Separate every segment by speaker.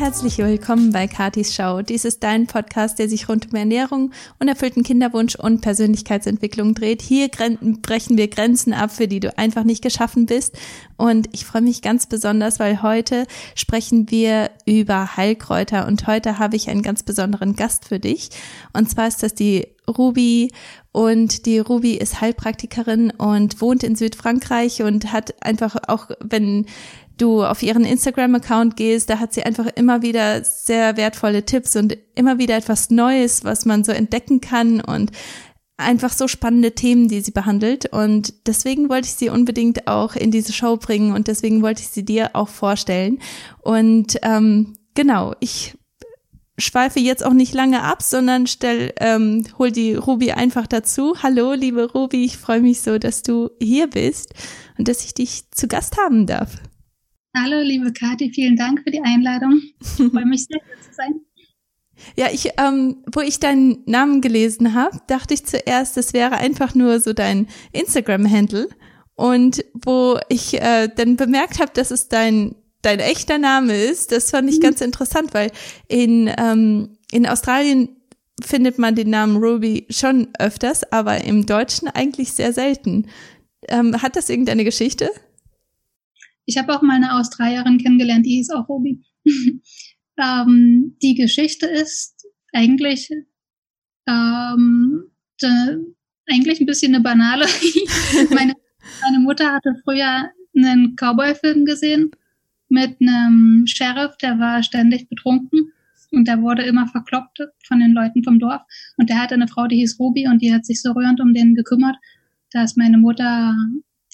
Speaker 1: herzlich willkommen bei Katis Show. Dies ist dein Podcast, der sich rund um Ernährung, unerfüllten Kinderwunsch und Persönlichkeitsentwicklung dreht. Hier brechen wir Grenzen ab, für die du einfach nicht geschaffen bist. Und ich freue mich ganz besonders, weil heute sprechen wir über Heilkräuter und heute habe ich einen ganz besonderen Gast für dich. Und zwar ist das die Ruby und die Ruby ist Heilpraktikerin und wohnt in Südfrankreich und hat einfach auch, wenn du auf ihren Instagram-Account gehst, da hat sie einfach immer wieder sehr wertvolle Tipps und immer wieder etwas Neues, was man so entdecken kann und einfach so spannende Themen, die sie behandelt. Und deswegen wollte ich sie unbedingt auch in diese Show bringen und deswegen wollte ich sie dir auch vorstellen. Und ähm, genau, ich schweife jetzt auch nicht lange ab, sondern stell, ähm, hol die Ruby einfach dazu. Hallo, liebe Ruby, ich freue mich so, dass du hier bist und dass ich dich zu Gast haben darf.
Speaker 2: Hallo, liebe Kathi, vielen Dank für die Einladung. Ich freue mich sehr, hier zu sein.
Speaker 1: Ja, ich, ähm, wo ich deinen Namen gelesen habe, dachte ich zuerst, das wäre einfach nur so dein Instagram-Handle. Und wo ich äh, dann bemerkt habe, dass es dein dein echter Name ist, das fand ich mhm. ganz interessant, weil in ähm, in Australien findet man den Namen Ruby schon öfters, aber im Deutschen eigentlich sehr selten. Ähm, hat das irgendeine Geschichte?
Speaker 2: Ich habe auch mal eine Australierin kennengelernt, die hieß auch Robi. ähm, die Geschichte ist eigentlich, ähm, de, eigentlich ein bisschen eine banale. meine, meine Mutter hatte früher einen Cowboy-Film gesehen mit einem Sheriff, der war ständig betrunken und der wurde immer verkloppt von den Leuten vom Dorf. Und der hatte eine Frau, die hieß Ruby und die hat sich so rührend um den gekümmert, dass meine Mutter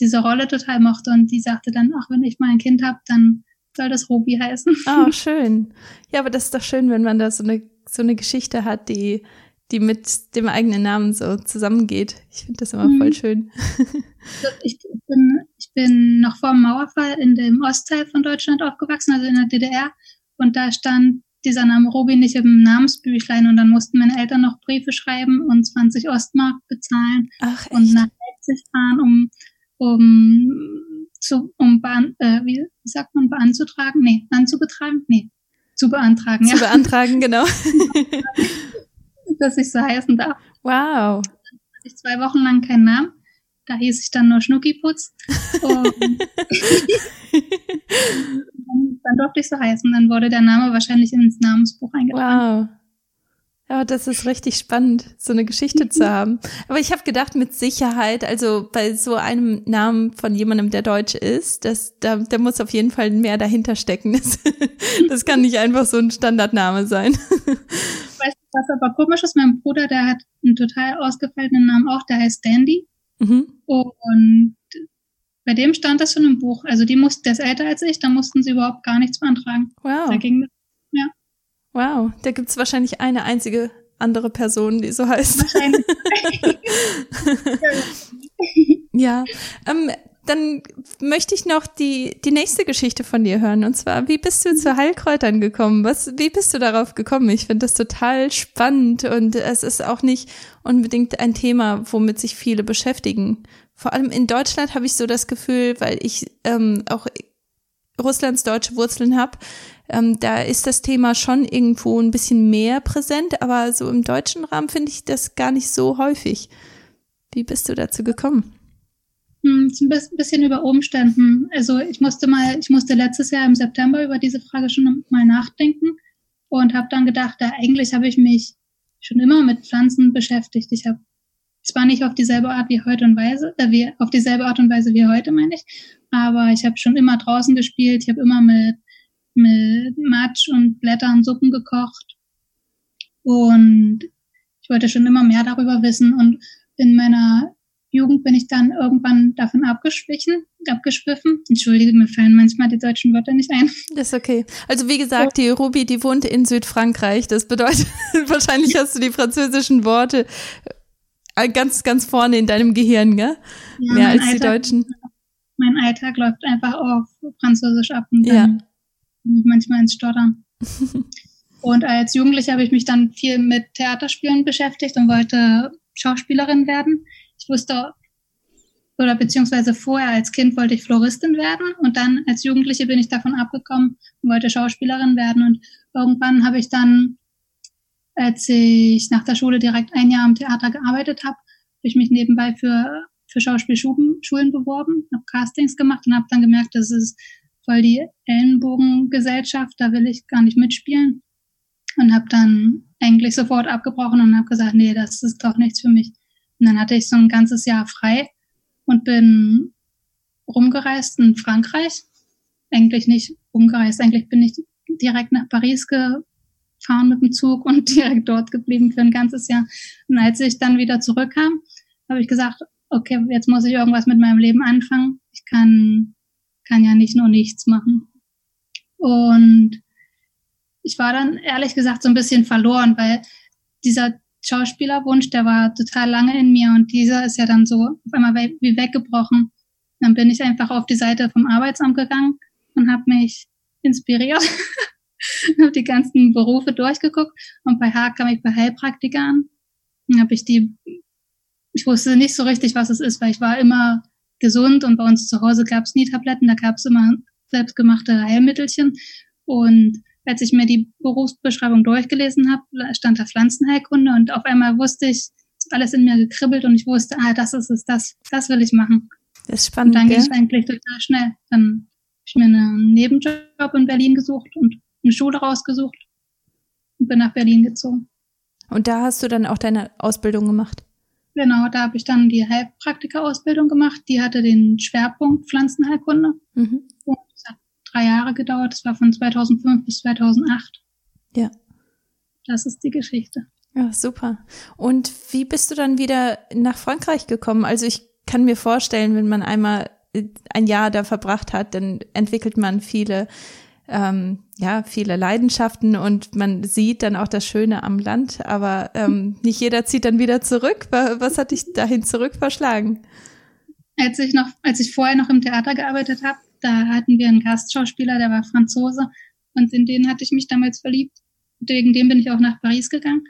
Speaker 2: diese Rolle total mochte und die sagte dann, ach, wenn ich mal ein Kind habe, dann soll das Ruby heißen.
Speaker 1: Oh, schön. Ja, aber das ist doch schön, wenn man da so eine, so eine Geschichte hat, die, die mit dem eigenen Namen so zusammengeht. Ich finde das immer mhm. voll schön.
Speaker 2: Ich bin, ich bin noch vor dem Mauerfall in dem Ostteil von Deutschland aufgewachsen, also in der DDR. Und da stand dieser Name Ruby nicht im Namensbüchlein und dann mussten meine Eltern noch Briefe schreiben und 20 Ostmark bezahlen
Speaker 1: Ach,
Speaker 2: und nach Leipzig fahren, um um zu, um bean, äh, wie sagt man, beanzutragen? Nee, anzubetragen? Nee, zu beantragen.
Speaker 1: Zu ja. beantragen, genau.
Speaker 2: Dass ich so heißen darf.
Speaker 1: Wow.
Speaker 2: Dann hatte ich zwei Wochen lang keinen Namen. Da hieß ich dann nur Schnuckiputz. Und dann durfte ich so heißen. Dann wurde der Name wahrscheinlich ins Namensbuch eingetragen.
Speaker 1: Wow. Ja, das ist richtig spannend, so eine Geschichte zu haben. Aber ich habe gedacht, mit Sicherheit, also bei so einem Namen von jemandem, der deutsch ist, das, da, da muss auf jeden Fall mehr dahinter stecken. Das, das kann nicht einfach so ein Standardname sein.
Speaker 2: Weißt du, was aber komisch ist? Mein Bruder, der hat einen total ausgefallenen Namen auch, der heißt Dandy. Mhm. Und bei dem stand das schon im Buch. Also die mussten, der ist älter als ich, da mussten sie überhaupt gar nichts beantragen.
Speaker 1: Wow.
Speaker 2: Da ging ja.
Speaker 1: Wow, da gibt's wahrscheinlich eine einzige andere Person, die so heißt.
Speaker 2: Wahrscheinlich.
Speaker 1: ja, ähm, dann möchte ich noch die, die nächste Geschichte von dir hören. Und zwar, wie bist du zu Heilkräutern gekommen? Was, wie bist du darauf gekommen? Ich finde das total spannend und es ist auch nicht unbedingt ein Thema, womit sich viele beschäftigen. Vor allem in Deutschland habe ich so das Gefühl, weil ich ähm, auch Russlands deutsche Wurzeln habe, ähm, da ist das Thema schon irgendwo ein bisschen mehr präsent, aber so im deutschen Rahmen finde ich das gar nicht so häufig. Wie bist du dazu gekommen?
Speaker 2: Hm, ein bisschen über Umständen. Also ich musste mal, ich musste letztes Jahr im September über diese Frage schon mal nachdenken und habe dann gedacht, da eigentlich habe ich mich schon immer mit Pflanzen beschäftigt. Ich habe zwar nicht auf dieselbe Art wie heute und Weise, äh, wie, auf dieselbe Art und Weise wie heute, meine ich, aber ich habe schon immer draußen gespielt, ich habe immer mit, mit Matsch und Blättern Suppen gekocht und ich wollte schon immer mehr darüber wissen und in meiner Jugend bin ich dann irgendwann davon abgeschwichen, abgeschwiffen. Entschuldige, mir fallen manchmal die deutschen Wörter nicht ein.
Speaker 1: Das ist okay. Also wie gesagt, die Ruby, die wohnt in Südfrankreich. Das bedeutet, wahrscheinlich hast du die französischen Worte äh, ganz, ganz vorne in deinem Gehirn, gell? Ja, Mehr als Alltag, die Deutschen.
Speaker 2: Mein Alltag läuft einfach auf Französisch ab und dann ja. bin ich manchmal ins Stottern. und als Jugendliche habe ich mich dann viel mit Theaterspielen beschäftigt und wollte Schauspielerin werden. Ich wusste oder beziehungsweise vorher als Kind wollte ich Floristin werden und dann als Jugendliche bin ich davon abgekommen und wollte Schauspielerin werden und irgendwann habe ich dann, als ich nach der Schule direkt ein Jahr am Theater gearbeitet habe, habe ich mich nebenbei für, für Schauspielschulen beworben, habe Castings gemacht und habe dann gemerkt, das ist voll die Ellenbogengesellschaft, da will ich gar nicht mitspielen und habe dann eigentlich sofort abgebrochen und habe gesagt, nee, das ist doch nichts für mich. Und dann hatte ich so ein ganzes Jahr frei und bin rumgereist in Frankreich. Eigentlich nicht rumgereist, eigentlich bin ich direkt nach Paris gefahren mit dem Zug und direkt dort geblieben für ein ganzes Jahr. Und als ich dann wieder zurückkam, habe ich gesagt, okay, jetzt muss ich irgendwas mit meinem Leben anfangen. Ich kann, kann ja nicht nur nichts machen. Und ich war dann ehrlich gesagt so ein bisschen verloren, weil dieser Schauspielerwunsch, der war total lange in mir und dieser ist ja dann so auf einmal wie weggebrochen. Dann bin ich einfach auf die Seite vom Arbeitsamt gegangen und habe mich inspiriert, habe die ganzen Berufe durchgeguckt und bei H kam ich bei Heilpraktiker an. Dann habe ich die, ich wusste nicht so richtig, was es ist, weil ich war immer gesund und bei uns zu Hause gab es nie Tabletten, da gab es immer selbstgemachte Heilmittelchen und als ich mir die Berufsbeschreibung durchgelesen habe, stand da Pflanzenheilkunde und auf einmal wusste ich, alles in mir gekribbelt und ich wusste, ah, das ist es, das, das will ich machen.
Speaker 1: Das ist spannend.
Speaker 2: Und dann ging es eigentlich total schnell. Dann habe ich mir einen Nebenjob in Berlin gesucht und eine Schule rausgesucht und bin nach Berlin gezogen.
Speaker 1: Und da hast du dann auch deine Ausbildung gemacht?
Speaker 2: Genau, da habe ich dann die Heilpraktiker-Ausbildung gemacht. Die hatte den Schwerpunkt Pflanzenheilkunde. Mhm. Und drei Jahre gedauert. Das war von 2005 bis 2008.
Speaker 1: Ja.
Speaker 2: Das ist die Geschichte.
Speaker 1: Ja, super. Und wie bist du dann wieder nach Frankreich gekommen? Also ich kann mir vorstellen, wenn man einmal ein Jahr da verbracht hat, dann entwickelt man viele, ähm, ja, viele Leidenschaften und man sieht dann auch das Schöne am Land, aber ähm, nicht jeder zieht dann wieder zurück. Was hat dich dahin zurück verschlagen?
Speaker 2: Als ich noch, als ich vorher noch im Theater gearbeitet habe, da hatten wir einen Gastschauspieler, der war Franzose und in den hatte ich mich damals verliebt. Wegen dem bin ich auch nach Paris gegangen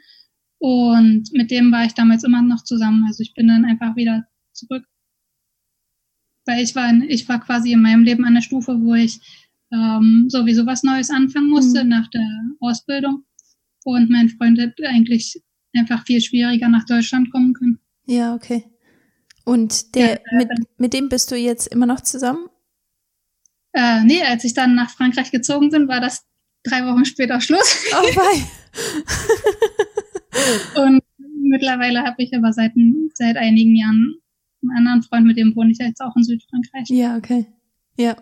Speaker 2: und mit dem war ich damals immer noch zusammen. Also ich bin dann einfach wieder zurück. Weil ich war, ich war quasi in meinem Leben an der Stufe, wo ich ähm, sowieso was Neues anfangen musste mhm. nach der Ausbildung. Und mein Freund hätte eigentlich einfach viel schwieriger nach Deutschland kommen können.
Speaker 1: Ja, okay. Und der, ja, mit, mit dem bist du jetzt immer noch zusammen?
Speaker 2: Äh, nee, als ich dann nach Frankreich gezogen bin, war das drei Wochen später Schluss. Oh wei. und mittlerweile habe ich aber seit, seit einigen Jahren einen anderen Freund, mit dem wohne ich jetzt auch in Südfrankreich.
Speaker 1: Ja, okay. Ja.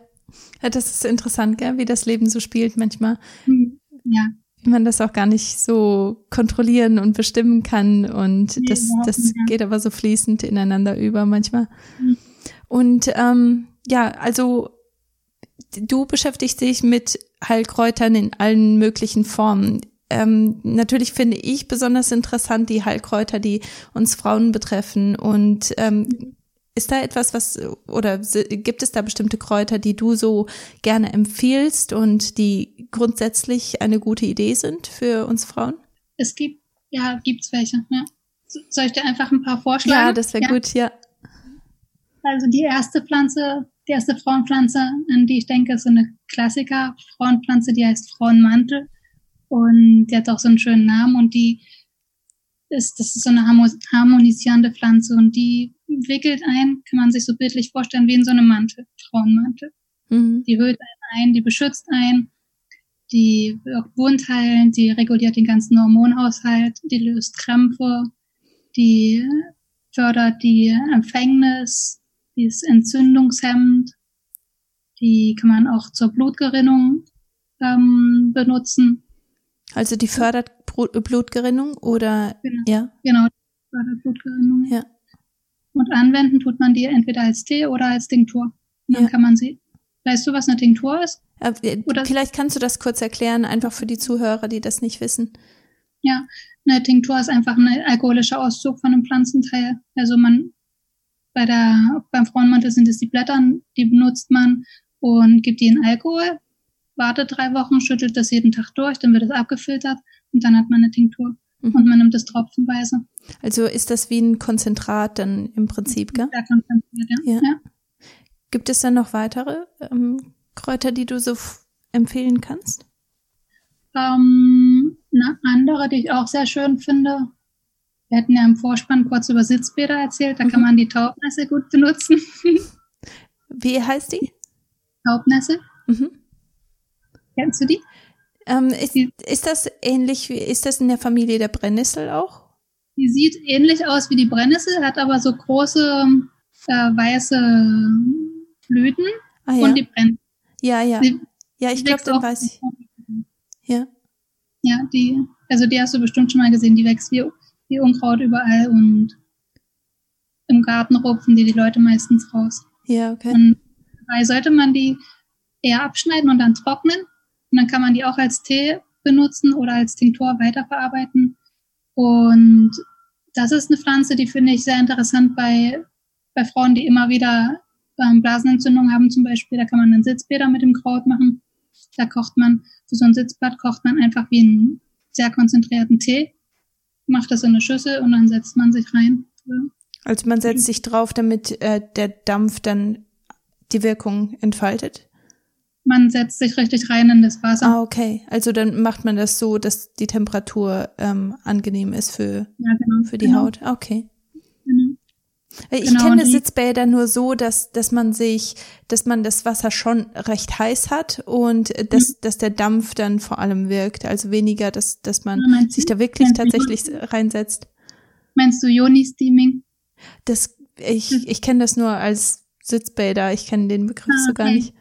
Speaker 1: Ja das ist interessant, gell? wie das Leben so spielt manchmal.
Speaker 2: Hm, ja.
Speaker 1: Wie man das auch gar nicht so kontrollieren und bestimmen kann. Und nee, das, das ja. geht aber so fließend ineinander über manchmal. Mhm. Und ähm, ja, also du beschäftigst dich mit Heilkräutern in allen möglichen Formen. Ähm, natürlich finde ich besonders interessant die Heilkräuter, die uns Frauen betreffen. Und ähm, ist da etwas, was oder gibt es da bestimmte Kräuter, die du so gerne empfiehlst und die grundsätzlich eine gute Idee sind für uns Frauen?
Speaker 2: Es gibt, ja, gibt's welche. Ja. Soll ich dir einfach ein paar vorschlagen?
Speaker 1: Ja, das wäre ja. gut, ja.
Speaker 2: Also die erste Pflanze, die erste Frauenpflanze, an die ich denke, ist so eine Klassiker-Frauenpflanze, die heißt Frauenmantel. Und die hat auch so einen schönen Namen und die ist, das ist so eine harmonisierende Pflanze und die wickelt ein, kann man sich so bildlich vorstellen, wie in so einem Mantel, Frauenmantel. Mhm. Die hüllt einen ein, die beschützt einen, die wirkt wundheilend, die reguliert den ganzen Hormonhaushalt, die löst Krämpfe, die fördert die Empfängnis, die ist entzündungshemmend. Die kann man auch zur Blutgerinnung ähm, benutzen.
Speaker 1: Also die fördert Blutgerinnung oder
Speaker 2: genau.
Speaker 1: ja?
Speaker 2: Genau, fördert Blutgerinnung.
Speaker 1: Ja.
Speaker 2: Und anwenden tut man die entweder als Tee oder als Tinktur. Und dann ja. kann man sie. Weißt du, was eine Tinktur ist?
Speaker 1: Äh, oder? Vielleicht kannst du das kurz erklären, einfach für die Zuhörer, die das nicht wissen.
Speaker 2: Ja, eine Tinktur ist einfach ein alkoholischer Auszug von einem Pflanzenteil. Also man bei der, beim Frauenmantel sind es die Blätter, die benutzt man und gibt die in Alkohol, wartet drei Wochen, schüttelt das jeden Tag durch, dann wird es abgefiltert und dann hat man eine Tinktur. mhm. und man nimmt es tropfenweise.
Speaker 1: Also ist das wie ein Konzentrat dann im Prinzip, gell?
Speaker 2: Ja, konzentriert, ja. ja. ja.
Speaker 1: Gibt es dann noch weitere ähm, Kräuter, die du so empfehlen kannst?
Speaker 2: Ähm, eine andere, die ich auch sehr schön finde. Wir hatten ja im Vorspann kurz über Sitzbäder erzählt. Da mhm. kann man die Taubnässe gut benutzen.
Speaker 1: Wie heißt die?
Speaker 2: Taubnässe. Mhm. Kennst du die?
Speaker 1: Ähm, ist, ist das ähnlich wie, ist das in der Familie der Brennnessel auch?
Speaker 2: Die sieht ähnlich aus wie die Brennnessel, hat aber so große äh, weiße Blüten
Speaker 1: ah, ja.
Speaker 2: und die Brennnessel.
Speaker 1: Ja, ja. Die, ja, ich glaube, dann weiß ich. Ja.
Speaker 2: Ja, die, also die hast du bestimmt schon mal gesehen, die wächst wie, wie Unkraut überall und im Garten rupfen die die Leute meistens raus.
Speaker 1: Ja, okay.
Speaker 2: Und dabei sollte man die eher abschneiden und dann trocknen. Und dann kann man die auch als Tee benutzen oder als Tinktur weiterverarbeiten. Und das ist eine Pflanze, die finde ich sehr interessant bei, bei Frauen, die immer wieder ähm, Blasenentzündung haben zum Beispiel. Da kann man einen Sitzbäder mit dem Kraut machen. Da kocht man, für so ein Sitzbad kocht man einfach wie einen sehr konzentrierten Tee, macht das in eine Schüssel und dann setzt man sich rein.
Speaker 1: Also man setzt sich drauf, damit äh, der Dampf dann die Wirkung entfaltet?
Speaker 2: Man setzt sich richtig rein in das Wasser.
Speaker 1: Ah, okay. Also dann macht man das so, dass die Temperatur ähm, angenehm ist für, ja, genau, für die genau. Haut. Okay. Genau. Äh, ich genau, kenne Sitzbäder nur so, dass, dass man sich, dass man das Wasser schon recht heiß hat und dass, mhm. dass der Dampf dann vor allem wirkt. Also weniger, dass, dass man ja, sich da wirklich tatsächlich reinsetzt.
Speaker 2: Meinst du Yoni-Steaming?
Speaker 1: Das, ich, ich kenne das nur als Sitzbäder. Ich kenne den Begriff ah, okay. so gar nicht.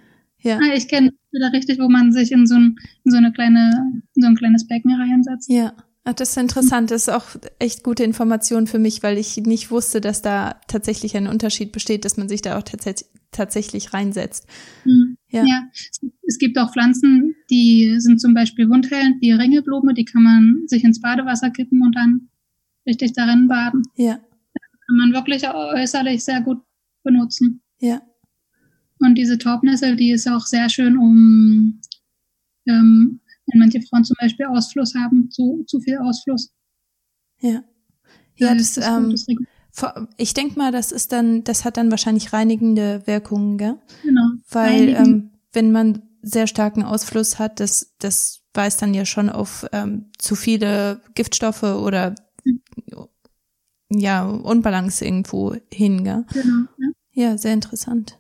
Speaker 2: Ja. Ah, ich kenne da richtig, wo man sich in so, ein, in so eine kleine, in so ein kleines Becken reinsetzt.
Speaker 1: Ja. Ach, das ist interessant. Das ist auch echt gute Information für mich, weil ich nicht wusste, dass da tatsächlich ein Unterschied besteht, dass man sich da auch tats tatsächlich reinsetzt.
Speaker 2: Mhm. Ja. ja. Es gibt auch Pflanzen, die sind zum Beispiel wundheilend, wie Ringelblume, die kann man sich ins Badewasser kippen und dann richtig darin baden.
Speaker 1: Ja.
Speaker 2: Das kann man wirklich äußerlich sehr gut benutzen.
Speaker 1: Ja.
Speaker 2: Und diese Taubnessel, die ist auch sehr schön, um ähm, wenn manche Frauen zum Beispiel Ausfluss haben, zu, zu viel Ausfluss.
Speaker 1: Ja. Ja, das, das, ähm, ich denke mal, das ist dann, das hat dann wahrscheinlich reinigende Wirkungen, gell?
Speaker 2: Genau.
Speaker 1: Weil ähm, wenn man sehr starken Ausfluss hat, das, das weist dann ja schon auf ähm, zu viele Giftstoffe oder mhm. ja, Unbalance irgendwo hin, gell?
Speaker 2: Genau. Ja,
Speaker 1: ja sehr interessant.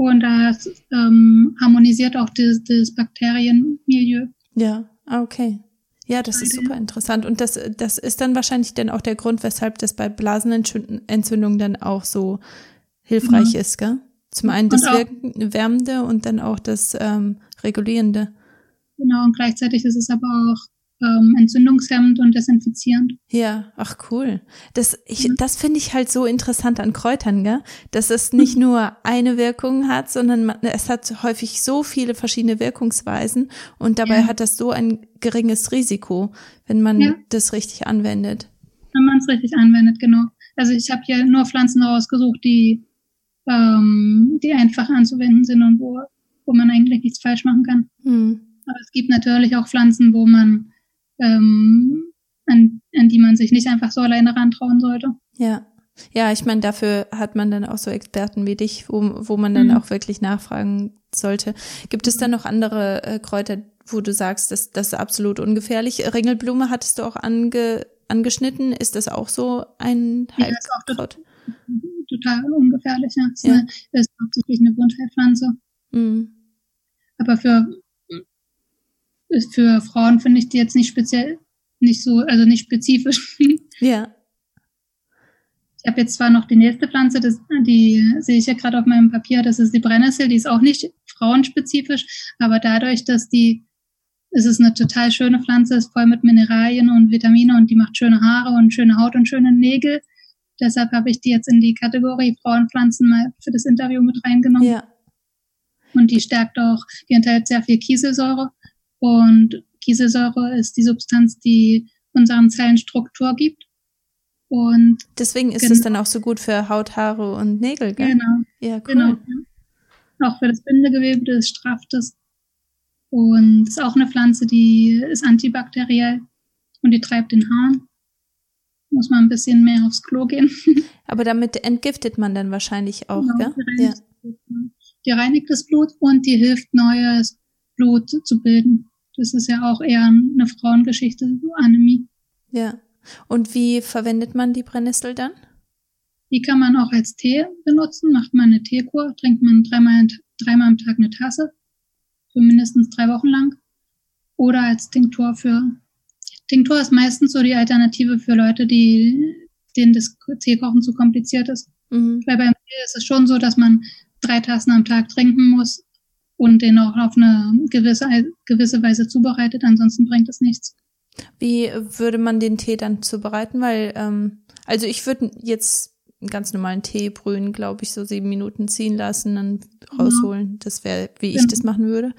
Speaker 2: Und das ähm, harmonisiert auch das, das Bakterienmilieu.
Speaker 1: Ja, ah, okay. Ja, das ist super interessant. Und das, das ist dann wahrscheinlich dann auch der Grund, weshalb das bei Blasenentzündungen dann auch so hilfreich mhm. ist, gell? Zum einen das Wärmende und dann auch das ähm, Regulierende.
Speaker 2: Genau, und gleichzeitig ist es aber auch ähm, entzündungshemmend und desinfizierend.
Speaker 1: Ja, ach cool. Das, ich, mhm. das finde ich halt so interessant an Kräutern, gell? Dass es nicht mhm. nur eine Wirkung hat, sondern man, es hat häufig so viele verschiedene Wirkungsweisen und dabei ja. hat das so ein geringes Risiko, wenn man ja. das richtig anwendet.
Speaker 2: Wenn man es richtig anwendet, genau. Also ich habe hier nur Pflanzen rausgesucht, die, ähm, die einfach anzuwenden sind und wo, wo man eigentlich nichts falsch machen kann. Hm. Aber es gibt natürlich auch Pflanzen, wo man ähm, an, an die man sich nicht einfach so alleine rantrauen sollte.
Speaker 1: Ja. Ja, ich meine, dafür hat man dann auch so Experten wie dich, wo, wo man dann mhm. auch wirklich nachfragen sollte. Gibt es da noch andere äh, Kräuter, wo du sagst, dass das ist absolut ungefährlich? Ringelblume hattest du auch ange, angeschnitten. Ist das auch so ein Heilkraut?
Speaker 2: Ja, total ungefährlich, ja. Das ja. ist hauptsächlich eine Wundheilpflanze. Mhm. Aber für für Frauen finde ich die jetzt nicht speziell, nicht so, also nicht spezifisch.
Speaker 1: Ja.
Speaker 2: Ich habe jetzt zwar noch die nächste Pflanze, das, die sehe ich ja gerade auf meinem Papier, das ist die Brennnessel, die ist auch nicht frauenspezifisch, aber dadurch, dass die, es ist eine total schöne Pflanze, ist voll mit Mineralien und Vitamine und die macht schöne Haare und schöne Haut und schöne Nägel. Deshalb habe ich die jetzt in die Kategorie Frauenpflanzen mal für das Interview mit reingenommen.
Speaker 1: Ja.
Speaker 2: Und die stärkt auch, die enthält sehr viel Kieselsäure und Kieselsäure ist die Substanz, die unseren Zellen Struktur gibt. Und
Speaker 1: deswegen ist es dann auch so gut für Haut, Haare und Nägel, gell?
Speaker 2: Genau.
Speaker 1: Ja, cool.
Speaker 2: Genau. Auch für das Bindegewebe, das strafft es. Und ist auch eine Pflanze, die ist antibakteriell. und die treibt den Hahn. Muss man ein bisschen mehr aufs Klo gehen.
Speaker 1: Aber damit entgiftet man dann wahrscheinlich auch, genau, gell?
Speaker 2: Die reinigt, ja. die reinigt das Blut und die hilft, neues Blut zu bilden. Das ist ja auch eher eine Frauengeschichte, Anämie.
Speaker 1: Ja. Und wie verwendet man die Brennnessel dann?
Speaker 2: Die kann man auch als Tee benutzen. Macht man eine Teekur, trinkt man dreimal, dreimal am Tag eine Tasse für mindestens drei Wochen lang. Oder als Tinktur für. Tinktur ist meistens so die Alternative für Leute, die denen das Teekochen zu kompliziert ist. Mhm. Weil beim Tee ist es schon so, dass man drei Tassen am Tag trinken muss und den auch auf eine gewisse, gewisse Weise zubereitet. Ansonsten bringt es nichts.
Speaker 1: Wie würde man den Tee dann zubereiten? Weil, ähm, also ich würde jetzt einen ganz normalen Tee brühen, glaube ich, so sieben Minuten ziehen lassen, dann rausholen. Ja. Das wäre, wie genau. ich das machen würde.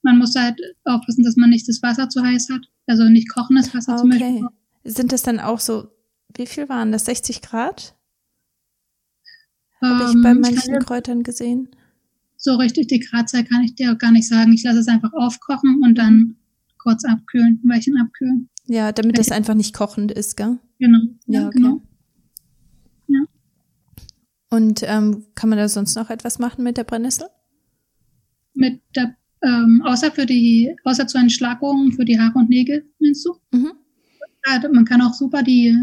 Speaker 2: Man muss halt aufpassen, dass man nicht das Wasser zu heiß hat. Also nicht kochendes Wasser okay. zum Beispiel.
Speaker 1: Sind das dann auch so, wie viel waren das? 60 Grad? Ähm, Habe ich bei manchen Kräutern gesehen.
Speaker 2: So richtig die Gradzahl kann ich dir auch gar nicht sagen. Ich lasse es einfach aufkochen und dann kurz abkühlen, ein Weilchen abkühlen.
Speaker 1: Ja, damit es einfach nicht kochend ist, gell?
Speaker 2: Genau. Ja, ja okay. genau. Ja.
Speaker 1: Und ähm, kann man da sonst noch etwas machen mit der Brennnessel?
Speaker 2: Mit der, ähm, außer für die, außer zu Entschlackungen für die Haare und Nägel, meinst du? Mhm. Ja, man kann auch super die,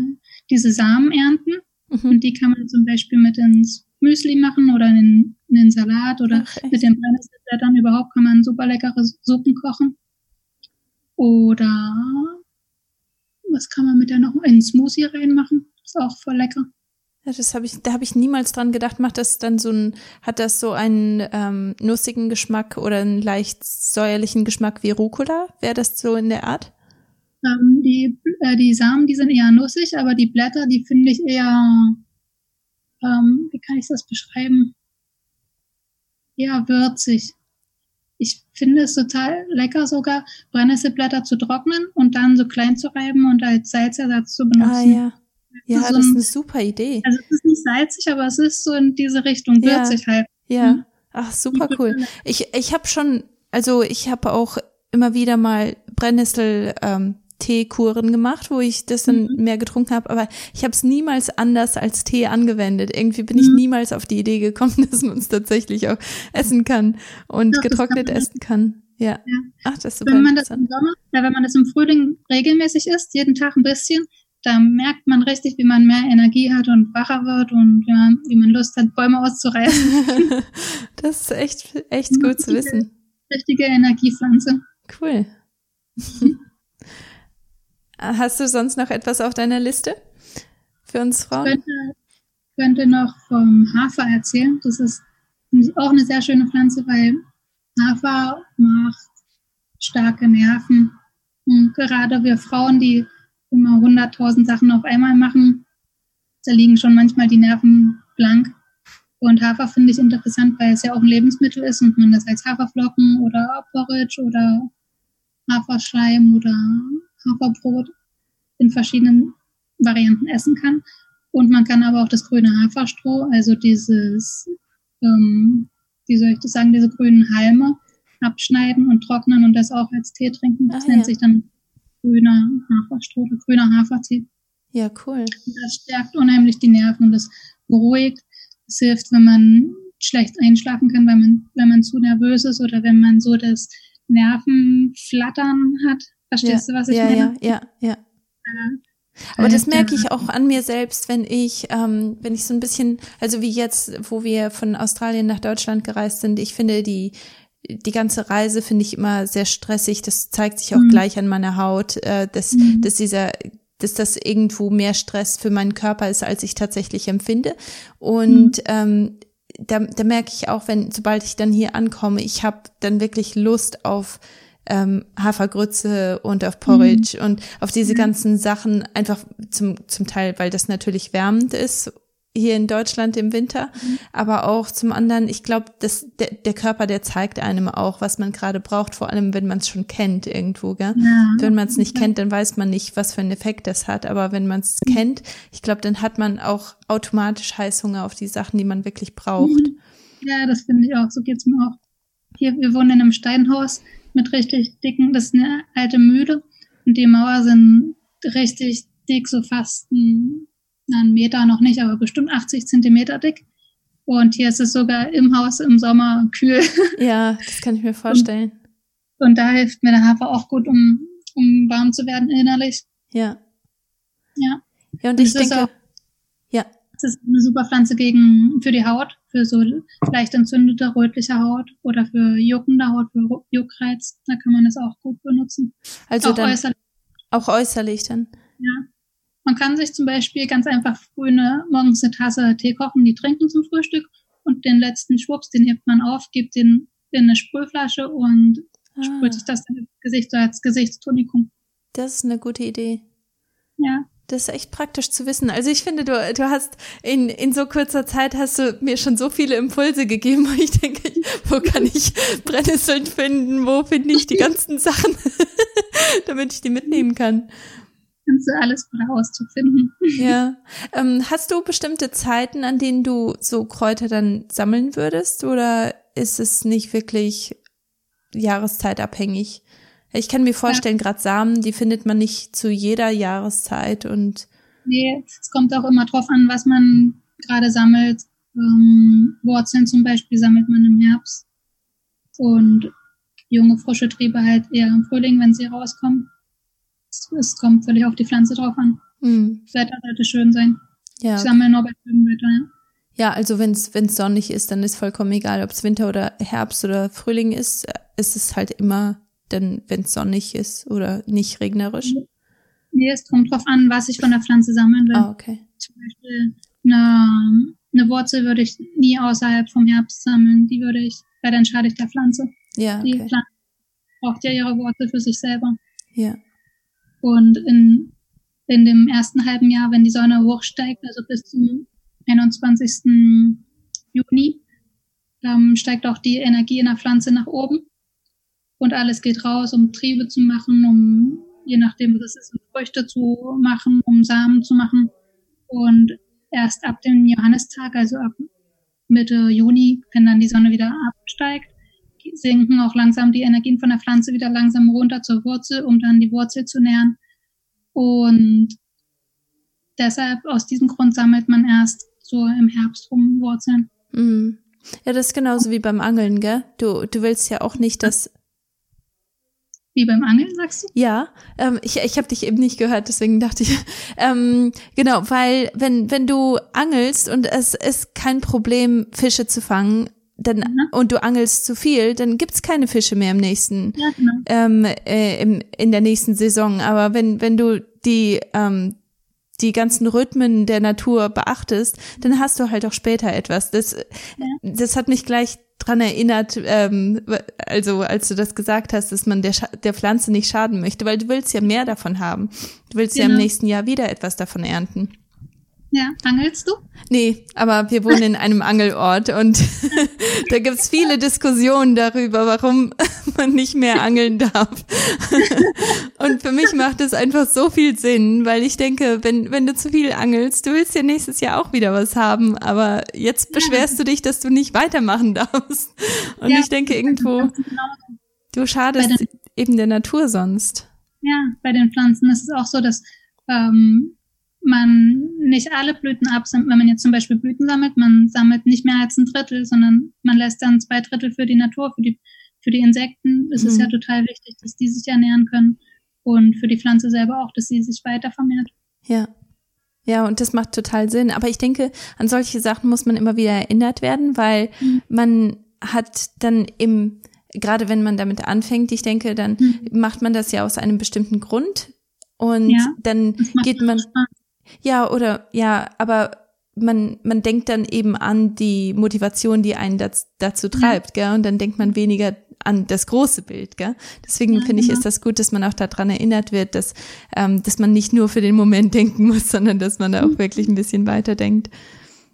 Speaker 2: diese Samen ernten. Mhm. Und die kann man zum Beispiel mit ins Müsli machen oder in, in den Salat oder Ach, mit den Brennnesselblättern. Überhaupt kann man super leckere Suppen kochen. Oder was kann man mit der noch? In Smoothie reinmachen. Ist auch voll lecker.
Speaker 1: Ja, das habe ich, da habe ich niemals dran gedacht. Macht das dann so ein, hat das so einen ähm, nussigen Geschmack oder einen leicht säuerlichen Geschmack wie Rucola? Wäre das so in der Art?
Speaker 2: Ähm, die, äh, die Samen, die sind eher nussig, aber die Blätter, die finde ich eher, ähm, wie kann ich das beschreiben? Eher würzig ich finde es total lecker, sogar Brennnesselblätter zu trocknen und dann so klein zu reiben und als Salzersatz zu benutzen. Ah,
Speaker 1: ja. Ja, das, so das ist eine super Idee.
Speaker 2: Also es ist nicht salzig, aber es ist so in diese Richtung würzig
Speaker 1: ja.
Speaker 2: halt.
Speaker 1: Ja. Hm. Ach, super cool. Ich, ich habe schon, also ich habe auch immer wieder mal Brennnessel ähm, Teekuren gemacht, wo ich das dann mhm. mehr getrunken habe, aber ich habe es niemals anders als Tee angewendet. Irgendwie bin mhm. ich niemals auf die Idee gekommen, dass man es tatsächlich auch essen kann und ja, getrocknet essen kann. Ja. ja.
Speaker 2: Ach, das ist super wenn man das im Sommer, ja, wenn man das im Frühling regelmäßig isst, jeden Tag ein bisschen, dann merkt man richtig, wie man mehr Energie hat und wacher wird und ja, wie man Lust hat, Bäume auszureißen.
Speaker 1: das ist echt, echt gut zu wissen.
Speaker 2: Richtige Energiepflanze.
Speaker 1: Cool. Hast du sonst noch etwas auf deiner Liste für uns Frauen?
Speaker 2: Ich könnte, könnte noch vom Hafer erzählen. Das ist auch eine sehr schöne Pflanze, weil Hafer macht starke Nerven. Und gerade wir Frauen, die immer hunderttausend Sachen auf einmal machen, da liegen schon manchmal die Nerven blank. Und Hafer finde ich interessant, weil es ja auch ein Lebensmittel ist und man das als Haferflocken oder Porridge oder Haferschleim oder Haferbrot in verschiedenen Varianten essen kann. Und man kann aber auch das grüne Haferstroh, also dieses, ähm, wie soll ich das sagen, diese grünen Halme abschneiden und trocknen und das auch als Tee trinken. Das Ach, nennt ja. sich dann grüner Haferstroh oder grüner Hafertee.
Speaker 1: Ja, cool.
Speaker 2: Das stärkt unheimlich die Nerven und das beruhigt. Es hilft, wenn man schlecht einschlafen kann, wenn man, wenn man zu nervös ist oder wenn man so das Nervenflattern hat. Verstehst ja, du, was ich
Speaker 1: ja,
Speaker 2: meine?
Speaker 1: Ja, ja, ja. Aber das merke ich auch an mir selbst, wenn ich, ähm, wenn ich so ein bisschen, also wie jetzt, wo wir von Australien nach Deutschland gereist sind, ich finde die, die ganze Reise finde ich immer sehr stressig. Das zeigt sich auch mhm. gleich an meiner Haut, äh, dass, mhm. dass dieser dass das irgendwo mehr Stress für meinen Körper ist, als ich tatsächlich empfinde. Und mhm. ähm, da, da merke ich auch, wenn, sobald ich dann hier ankomme, ich habe dann wirklich Lust auf ähm, Hafergrütze und auf Porridge mhm. und auf diese ganzen Sachen einfach zum, zum Teil, weil das natürlich wärmend ist hier in Deutschland im Winter, mhm. aber auch zum anderen, ich glaube, dass der, der Körper, der zeigt einem auch, was man gerade braucht, vor allem wenn man es schon kennt irgendwo, gell? Ja. Wenn man es nicht kennt, dann weiß man nicht, was für einen Effekt das hat, aber wenn man es mhm. kennt, ich glaube, dann hat man auch automatisch Heißhunger auf die Sachen, die man wirklich braucht. Mhm.
Speaker 2: Ja, das finde ich auch, so geht's mir auch. Hier, wir wohnen in einem Steinhaus, mit richtig dicken, das ist eine alte Mühle Und die Mauer sind richtig dick, so fast ein, einen Meter noch nicht, aber bestimmt 80 Zentimeter dick. Und hier ist es sogar im Haus im Sommer kühl.
Speaker 1: Ja, das kann ich mir vorstellen.
Speaker 2: Und, und da hilft mir der Hafer auch gut, um, um warm zu werden innerlich.
Speaker 1: Ja.
Speaker 2: Ja.
Speaker 1: Ja, und ich denke.
Speaker 2: Das ist eine super Pflanze gegen, für die Haut, für so leicht entzündete, rötliche Haut oder für juckende Haut, für Juckreiz. Da kann man das auch gut benutzen.
Speaker 1: Also auch dann, äußerlich. Auch äußerlich dann.
Speaker 2: Ja. Man kann sich zum Beispiel ganz einfach früh eine, morgens eine Tasse Tee kochen, die trinken zum Frühstück und den letzten Schwupps, den hebt man auf, gibt den in eine Sprühflasche und ah. sprüht sich das ins Gesicht so als Gesichtstonikum.
Speaker 1: Das ist eine gute Idee.
Speaker 2: Ja.
Speaker 1: Das ist echt praktisch zu wissen. Also ich finde, du, du hast in, in so kurzer Zeit hast du mir schon so viele Impulse gegeben, wo ich denke, wo kann ich Brennnesseln finden, wo finde ich die ganzen Sachen, damit ich die mitnehmen kann
Speaker 2: kannst du alles rauszufinden.
Speaker 1: Ja. Ähm, hast du bestimmte Zeiten, an denen du so Kräuter dann sammeln würdest oder ist es nicht wirklich jahreszeitabhängig? Ich kann mir vorstellen, ja. gerade Samen, die findet man nicht zu jeder Jahreszeit und
Speaker 2: Nee, es kommt auch immer drauf an, was man gerade sammelt. Ähm, Wurzeln zum Beispiel sammelt man im Herbst und junge, frische Triebe halt eher im Frühling, wenn sie rauskommen es kommt völlig auf die Pflanze drauf an. Mhm. Das Wetter sollte schön sein. Ja. Ich sammle nur bei schönem Wetter, ja.
Speaker 1: Ja, also wenn es sonnig ist, dann ist vollkommen egal, ob es Winter oder Herbst oder Frühling ist, ist es halt immer dann, wenn es sonnig ist oder nicht regnerisch.
Speaker 2: Nee, es kommt drauf an, was ich von der Pflanze sammeln will.
Speaker 1: Ah, okay.
Speaker 2: Zum Beispiel eine, eine Wurzel würde ich nie außerhalb vom Herbst sammeln. Die würde ich, weil dann schade ich der Pflanze.
Speaker 1: Ja, okay.
Speaker 2: Die Pflanze braucht ja ihre Wurzel für sich selber.
Speaker 1: Ja.
Speaker 2: Und in, in dem ersten halben Jahr, wenn die Sonne hochsteigt, also bis zum 21. Juni, ähm, steigt auch die Energie in der Pflanze nach oben. Und alles geht raus, um Triebe zu machen, um, je nachdem, was es ist, um Früchte zu machen, um Samen zu machen. Und erst ab dem Johannistag, also ab Mitte Juni, wenn dann die Sonne wieder absteigt, sinken auch langsam die Energien von der Pflanze wieder langsam runter zur Wurzel, um dann die Wurzel zu nähren. Und deshalb, aus diesem Grund sammelt man erst so im Herbst rum Wurzeln.
Speaker 1: Mhm. Ja, das ist genauso wie beim Angeln, gell? Du, du willst ja auch nicht, dass.
Speaker 2: Wie beim Angeln, sagst du?
Speaker 1: Ja, ähm, ich, ich habe dich eben nicht gehört, deswegen dachte ich, ähm, genau, weil wenn, wenn du angelst und es ist kein Problem, Fische zu fangen, dann mhm. und du angelst zu viel, dann gibt's keine Fische mehr im nächsten,
Speaker 2: ja, genau.
Speaker 1: ähm, äh, im, in der nächsten Saison. Aber wenn wenn du die ähm, die ganzen Rhythmen der Natur beachtest, dann hast du halt auch später etwas. Das ja. das hat mich gleich dran erinnert, ähm, also als du das gesagt hast, dass man der, der Pflanze nicht schaden möchte, weil du willst ja mehr davon haben. Du willst genau. ja im genau. nächsten Jahr wieder etwas davon ernten.
Speaker 2: Ja, angelst du?
Speaker 1: Nee, aber wir wohnen in einem Angelort und da gibt's viele Diskussionen darüber, warum man nicht mehr angeln darf. und für mich macht es einfach so viel Sinn, weil ich denke, wenn, wenn du zu viel angelst, du willst ja nächstes Jahr auch wieder was haben, aber jetzt beschwerst du dich, dass du nicht weitermachen darfst. Und ja, ich denke irgendwo, du schadest eben der Natur sonst.
Speaker 2: Ja, bei den Pflanzen ist es auch so, dass ähm, man nicht alle Blüten absammelt, wenn man jetzt zum Beispiel Blüten sammelt, man sammelt nicht mehr als ein Drittel, sondern man lässt dann zwei Drittel für die Natur, für die, für die Insekten. Es mhm. ist ja total wichtig, dass die sich ernähren können und für die Pflanze selber auch, dass sie sich weiter vermehrt.
Speaker 1: Ja. Ja, und das macht total Sinn. Aber ich denke, an solche Sachen muss man immer wieder erinnert werden, weil mhm. man hat dann im, gerade wenn man damit anfängt, ich denke, dann mhm. macht man das ja aus einem bestimmten Grund. Und ja, dann geht man. Ja, oder ja, aber man, man denkt dann eben an die Motivation, die einen das, dazu treibt, ja. gell? Und dann denkt man weniger an das große Bild, gell? Deswegen ja, finde ich, genau. ist das gut, dass man auch daran erinnert wird, dass, ähm, dass man nicht nur für den Moment denken muss, sondern dass man da auch wirklich ein bisschen weiter denkt.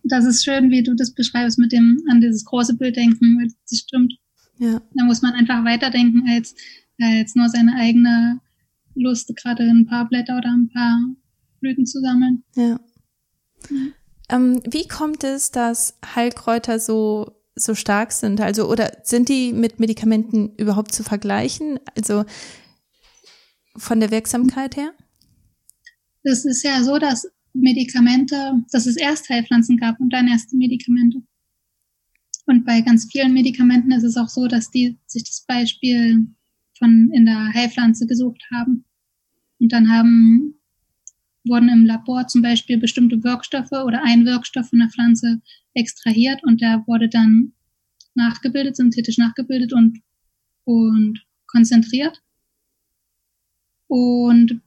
Speaker 2: Das ist schön, wie du das beschreibst mit dem an dieses große Bild denken, das stimmt.
Speaker 1: Ja.
Speaker 2: Da muss man einfach weiterdenken als, als nur seine eigene Lust, gerade ein paar Blätter oder ein paar Blüten zu sammeln.
Speaker 1: Ja. Mhm. Ähm, wie kommt es, dass Heilkräuter so so stark sind? Also oder sind die mit Medikamenten überhaupt zu vergleichen? Also von der Wirksamkeit her?
Speaker 2: Es ist ja so, dass Medikamente, dass es erst Heilpflanzen gab und dann erst die Medikamente. Und bei ganz vielen Medikamenten ist es auch so, dass die sich das Beispiel von in der Heilpflanze gesucht haben. Und dann haben, wurden im Labor zum Beispiel bestimmte Wirkstoffe oder ein Wirkstoff von der Pflanze extrahiert und der wurde dann nachgebildet, synthetisch nachgebildet und, und konzentriert. Und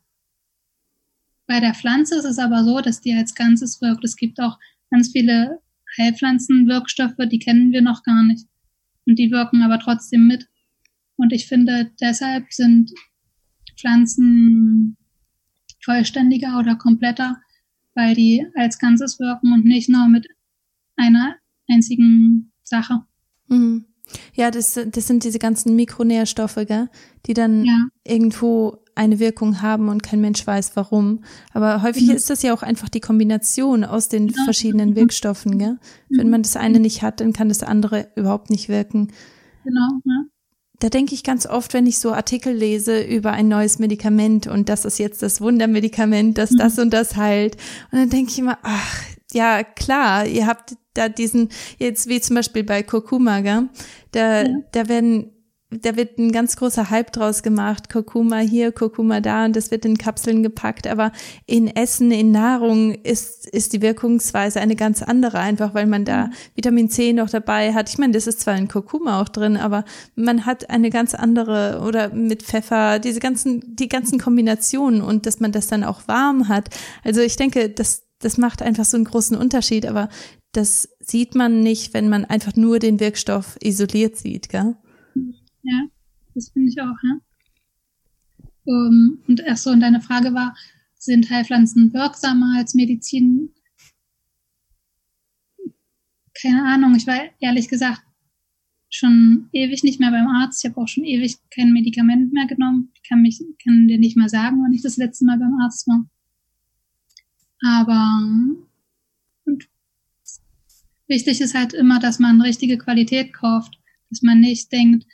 Speaker 2: bei der Pflanze ist es aber so, dass die als Ganzes wirkt. Es gibt auch ganz viele Heilpflanzenwirkstoffe, die kennen wir noch gar nicht. Und die wirken aber trotzdem mit. Und ich finde, deshalb sind Pflanzen vollständiger oder kompletter, weil die als Ganzes wirken und nicht nur mit einer einzigen Sache.
Speaker 1: Mhm. Ja, das, das sind diese ganzen Mikronährstoffe, gell? die dann ja. irgendwo eine Wirkung haben und kein Mensch weiß warum. Aber häufig mhm. ist das ja auch einfach die Kombination aus den ja. verschiedenen mhm. Wirkstoffen. Gell? Mhm. Wenn man das eine nicht hat, dann kann das andere überhaupt nicht wirken.
Speaker 2: Genau. Ja.
Speaker 1: Da denke ich ganz oft, wenn ich so Artikel lese über ein neues Medikament und das ist jetzt das Wundermedikament, das mhm. das und das heilt. Und dann denke ich immer, ach, ja, klar, ihr habt da diesen, jetzt wie zum Beispiel bei Kurkuma, gell? Da, ja. da werden da wird ein ganz großer Hype draus gemacht, Kurkuma hier, Kurkuma da und das wird in Kapseln gepackt, aber in Essen, in Nahrung ist, ist die Wirkungsweise eine ganz andere, einfach weil man da. Vitamin C noch dabei hat. Ich meine, das ist zwar in Kurkuma auch drin, aber man hat eine ganz andere oder mit Pfeffer, diese ganzen, die ganzen Kombinationen und dass man das dann auch warm hat. Also ich denke, das, das macht einfach so einen großen Unterschied, aber das sieht man nicht, wenn man einfach nur den Wirkstoff isoliert sieht, gell?
Speaker 2: Ja, das finde ich auch, ja. Um, und ach so, und deine Frage war, sind Heilpflanzen wirksamer als Medizin? Keine Ahnung, ich war ehrlich gesagt schon ewig nicht mehr beim Arzt. Ich habe auch schon ewig kein Medikament mehr genommen. Ich kann mich, kann dir nicht mal sagen, wann ich das letzte Mal beim Arzt war. Aber und wichtig ist halt immer, dass man richtige Qualität kauft, dass man nicht denkt,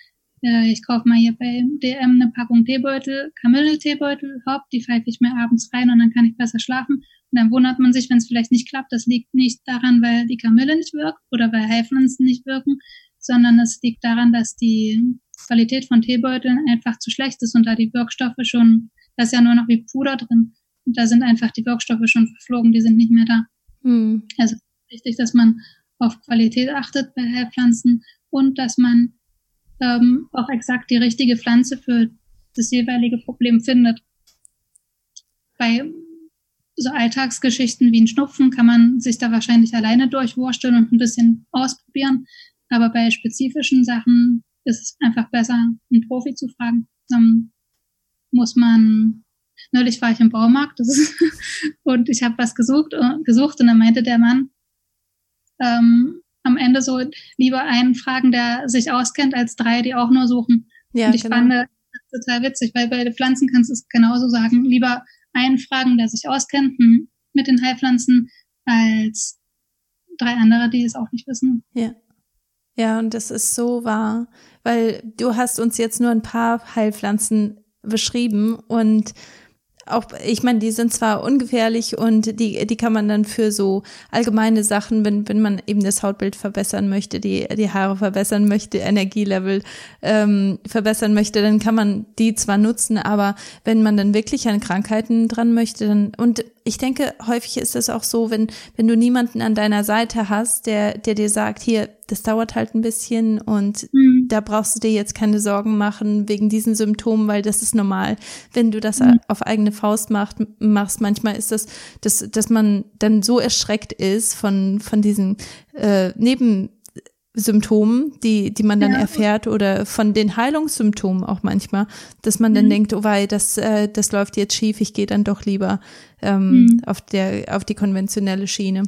Speaker 2: äh, ich kaufe mal hier bei DM eine Packung Teebeutel, Kamille-Teebeutel, hopp, die pfeife ich mir abends rein und dann kann ich besser schlafen. Und dann wundert man sich, wenn es vielleicht nicht klappt. Das liegt nicht daran, weil die Kamille nicht wirkt oder weil Heilpflanzen nicht wirken, sondern es liegt daran, dass die Qualität von Teebeuteln einfach zu schlecht ist und da die Wirkstoffe schon, da ist ja nur noch wie Puder drin. Und da sind einfach die Wirkstoffe schon verflogen, die sind nicht mehr da. Hm. Also wichtig, dass man auf Qualität achtet bei Heilpflanzen und dass man ähm, auch exakt die richtige Pflanze für das jeweilige Problem findet. Bei so Alltagsgeschichten wie ein Schnupfen kann man sich da wahrscheinlich alleine durchwursteln und ein bisschen ausprobieren. Aber bei spezifischen Sachen ist es einfach besser, einen Profi zu fragen. Dann muss man, neulich war ich im Baumarkt und ich habe was gesucht, äh, gesucht und dann meinte der Mann, ähm, am Ende so lieber einen fragen, der sich auskennt, als drei, die auch nur suchen. Ja, und ich genau. fand das total witzig, weil bei den Pflanzen kannst du es genauso sagen. Lieber einen fragen, der sich auskennt hm, mit den Heilpflanzen, als drei andere, die es auch nicht wissen.
Speaker 1: Ja. Ja, und das ist so wahr, weil du hast uns jetzt nur ein paar Heilpflanzen beschrieben und auch, ich meine, die sind zwar ungefährlich und die, die kann man dann für so allgemeine Sachen, wenn, wenn man eben das Hautbild verbessern möchte, die, die Haare verbessern möchte, Energielevel ähm, verbessern möchte, dann kann man die zwar nutzen, aber wenn man dann wirklich an Krankheiten dran möchte, dann, und ich denke, häufig ist es auch so, wenn, wenn du niemanden an deiner Seite hast, der, der dir sagt, hier, das dauert halt ein bisschen und mhm. da brauchst du dir jetzt keine Sorgen machen wegen diesen Symptomen, weil das ist normal. Wenn du das mhm. auf eigene Faust macht, machst, manchmal ist das, dass, dass man dann so erschreckt ist von, von diesen äh, Neben Symptomen, die, die man dann ja. erfährt oder von den Heilungssymptomen auch manchmal, dass man dann mhm. denkt, oh wei, das, äh, das läuft jetzt schief, ich gehe dann doch lieber ähm, mhm. auf, der, auf die konventionelle Schiene.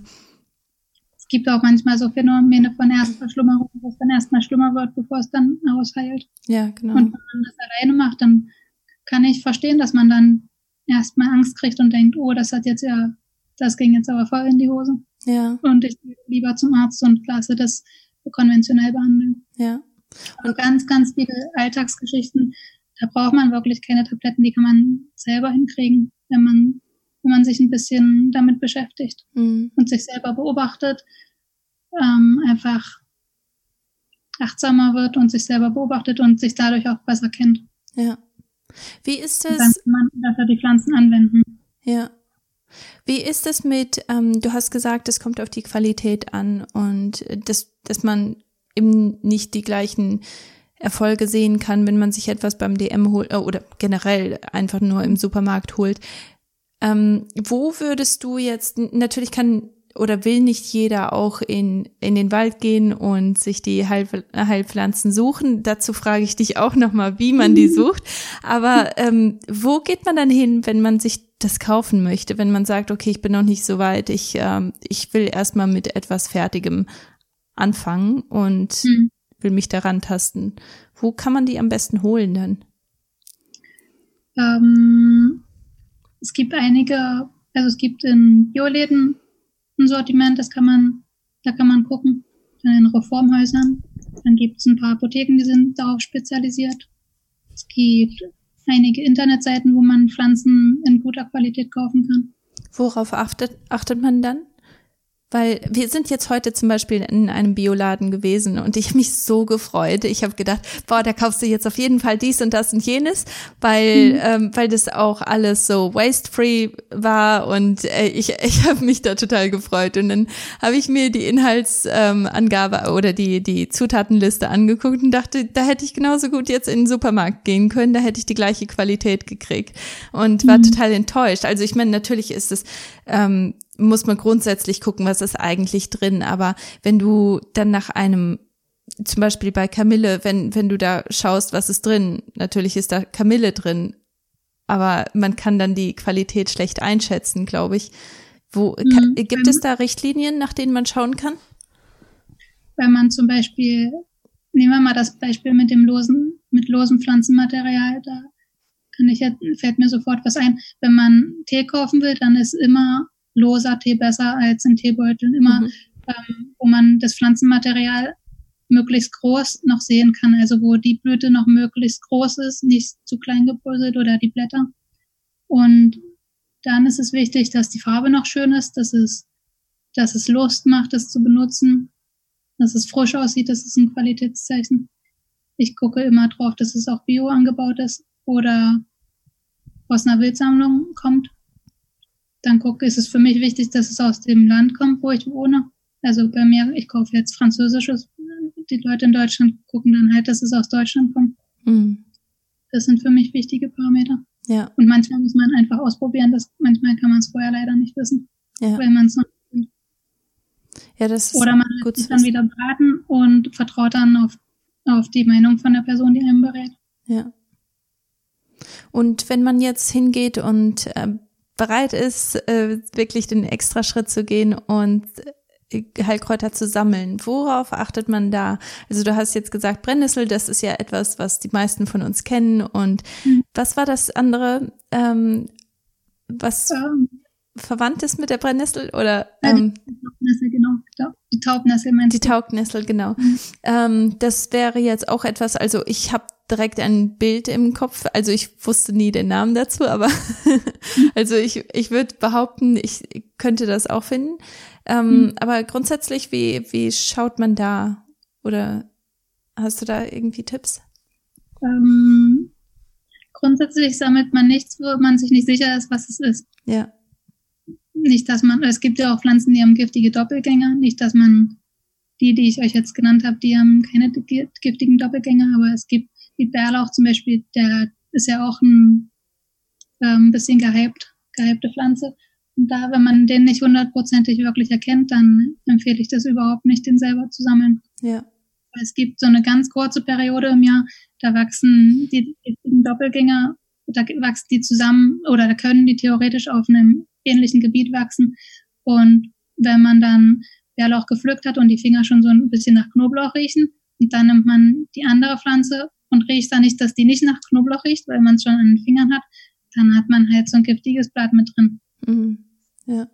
Speaker 2: Es gibt auch manchmal so Phänomene von Erstverschlimmerung, wo es dann erstmal schlimmer wird, bevor es dann ausheilt.
Speaker 1: Ja, genau.
Speaker 2: Und wenn man das alleine macht, dann kann ich verstehen, dass man dann erstmal Angst kriegt und denkt, oh, das hat jetzt ja, das ging jetzt aber voll in die Hose.
Speaker 1: Ja.
Speaker 2: Und ich gehe lieber zum Arzt und lasse das konventionell behandeln.
Speaker 1: Ja.
Speaker 2: Und ganz, ganz viele Alltagsgeschichten da braucht man wirklich keine Tabletten, die kann man selber hinkriegen, wenn man, wenn man sich ein bisschen damit beschäftigt mhm. und sich selber beobachtet, ähm, einfach achtsamer wird und sich selber beobachtet und sich dadurch auch besser kennt.
Speaker 1: Ja. Wie ist es?
Speaker 2: Dann kann man dafür die Pflanzen anwenden.
Speaker 1: Ja. Wie ist es mit, ähm, du hast gesagt, es kommt auf die Qualität an und das, dass man eben nicht die gleichen Erfolge sehen kann, wenn man sich etwas beim DM holt äh, oder generell einfach nur im Supermarkt holt. Ähm, wo würdest du jetzt, natürlich kann oder will nicht jeder auch in, in den Wald gehen und sich die Heil, Heilpflanzen suchen. Dazu frage ich dich auch nochmal, wie man die sucht. Aber ähm, wo geht man dann hin, wenn man sich das kaufen möchte, wenn man sagt, okay, ich bin noch nicht so weit, ich, ähm, ich will erstmal mit etwas Fertigem anfangen und hm. will mich daran tasten. Wo kann man die am besten holen dann?
Speaker 2: Ähm, es gibt einige, also es gibt in Bioläden ein Sortiment, das kann man, da kann man gucken. Dann in Reformhäusern. Dann gibt es ein paar Apotheken, die sind darauf spezialisiert. Es gibt einige Internetseiten, wo man Pflanzen in guter Qualität kaufen kann.
Speaker 1: Worauf achtet, achtet man dann? Weil wir sind jetzt heute zum Beispiel in einem Bioladen gewesen und ich habe mich so gefreut. Ich habe gedacht, boah, da kaufst du jetzt auf jeden Fall dies und das und jenes, weil, mhm. ähm, weil das auch alles so waste-free war und äh, ich, ich habe mich da total gefreut. Und dann habe ich mir die Inhaltsangabe ähm, oder die, die Zutatenliste angeguckt und dachte, da hätte ich genauso gut jetzt in den Supermarkt gehen können, da hätte ich die gleiche Qualität gekriegt und war mhm. total enttäuscht. Also ich meine, natürlich ist es ähm, muss man grundsätzlich gucken, was ist eigentlich drin. Aber wenn du dann nach einem, zum Beispiel bei Kamille, wenn, wenn du da schaust, was ist drin, natürlich ist da Kamille drin, aber man kann dann die Qualität schlecht einschätzen, glaube ich. Wo, mhm. kann, gibt es da Richtlinien, nach denen man schauen kann?
Speaker 2: Wenn man zum Beispiel, nehmen wir mal das Beispiel mit dem losen, mit losem Pflanzenmaterial, da kann ich fällt mir sofort was ein. Wenn man Tee kaufen will, dann ist immer loser Tee besser als in Teebeuteln. Immer, mhm. ähm, wo man das Pflanzenmaterial möglichst groß noch sehen kann, also wo die Blüte noch möglichst groß ist, nicht zu klein gebröselt oder die Blätter. Und dann ist es wichtig, dass die Farbe noch schön ist, dass es, dass es Lust macht, es zu benutzen, dass es frisch aussieht, das ist ein Qualitätszeichen. Ich gucke immer drauf, dass es auch bio angebaut ist oder aus einer Wildsammlung kommt dann gucke, ist es für mich wichtig, dass es aus dem Land kommt, wo ich wohne. Also bei mir, ich kaufe jetzt Französisches. Die Leute in Deutschland gucken dann halt, dass es aus Deutschland kommt. Mhm. Das sind für mich wichtige Parameter.
Speaker 1: Ja.
Speaker 2: Und manchmal muss man einfach ausprobieren. Das, manchmal kann man es vorher leider nicht wissen, ja. weil man es noch
Speaker 1: ja, das
Speaker 2: Oder man gut sich dann wieder beraten und vertraut dann auf, auf die Meinung von der Person, die einem berät.
Speaker 1: Ja. Und wenn man jetzt hingeht und äh, bereit ist, äh, wirklich den extra Schritt zu gehen und äh, Heilkräuter zu sammeln. Worauf achtet man da? Also du hast jetzt gesagt Brennnessel, das ist ja etwas, was die meisten von uns kennen. Und mhm. was war das andere, ähm, was ähm. Verwandt ist mit der Brennnessel? Oder
Speaker 2: ähm, die genau. Die Taubnessel meinst
Speaker 1: Die Taubnessel, genau. Mhm. Ähm, das wäre jetzt auch etwas, also ich habe direkt ein Bild im Kopf. Also ich wusste nie den Namen dazu, aber also ich, ich würde behaupten, ich könnte das auch finden. Ähm, mhm. Aber grundsätzlich, wie, wie schaut man da? Oder hast du da irgendwie Tipps?
Speaker 2: Ähm, grundsätzlich sammelt man nichts, wo man sich nicht sicher ist, was es ist.
Speaker 1: Ja.
Speaker 2: Nicht, dass man, es gibt ja auch Pflanzen, die haben giftige Doppelgänger, nicht, dass man die, die ich euch jetzt genannt habe, die haben keine giftigen Doppelgänger, aber es gibt wie Bärlauch zum Beispiel, der ist ja auch ein ähm, bisschen gehypt, gehypte Pflanze. Und da, wenn man den nicht hundertprozentig wirklich erkennt, dann empfehle ich das überhaupt nicht, den selber zu sammeln.
Speaker 1: Ja.
Speaker 2: Es gibt so eine ganz kurze Periode im Jahr, da wachsen die, die Doppelgänger, da wachsen die zusammen oder da können die theoretisch auf einem ähnlichen Gebiet wachsen. Und wenn man dann Bärlauch gepflückt hat und die Finger schon so ein bisschen nach Knoblauch riechen, und dann nimmt man die andere Pflanze und riecht dann nicht, dass die nicht nach Knoblauch riecht, weil man es schon an den Fingern hat, dann hat man halt so ein giftiges Blatt mit drin.
Speaker 1: Mhm. Ja.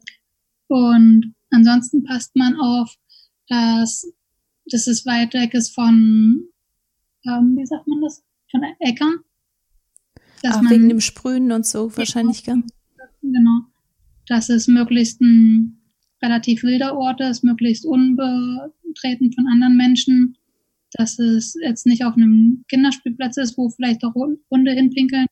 Speaker 2: Und ansonsten passt man auf, dass, dass es weit weg ist von, ähm, wie sagt man das, von Äckern.
Speaker 1: Ach, man, wegen dem Sprühen und so wahrscheinlich, gell?
Speaker 2: Genau. Dass es möglichst ein relativ wilder Ort ist, möglichst unbetreten von anderen Menschen, dass es jetzt nicht auf einem Kinderspielplatz ist, wo vielleicht auch Hunde hinpinkeln.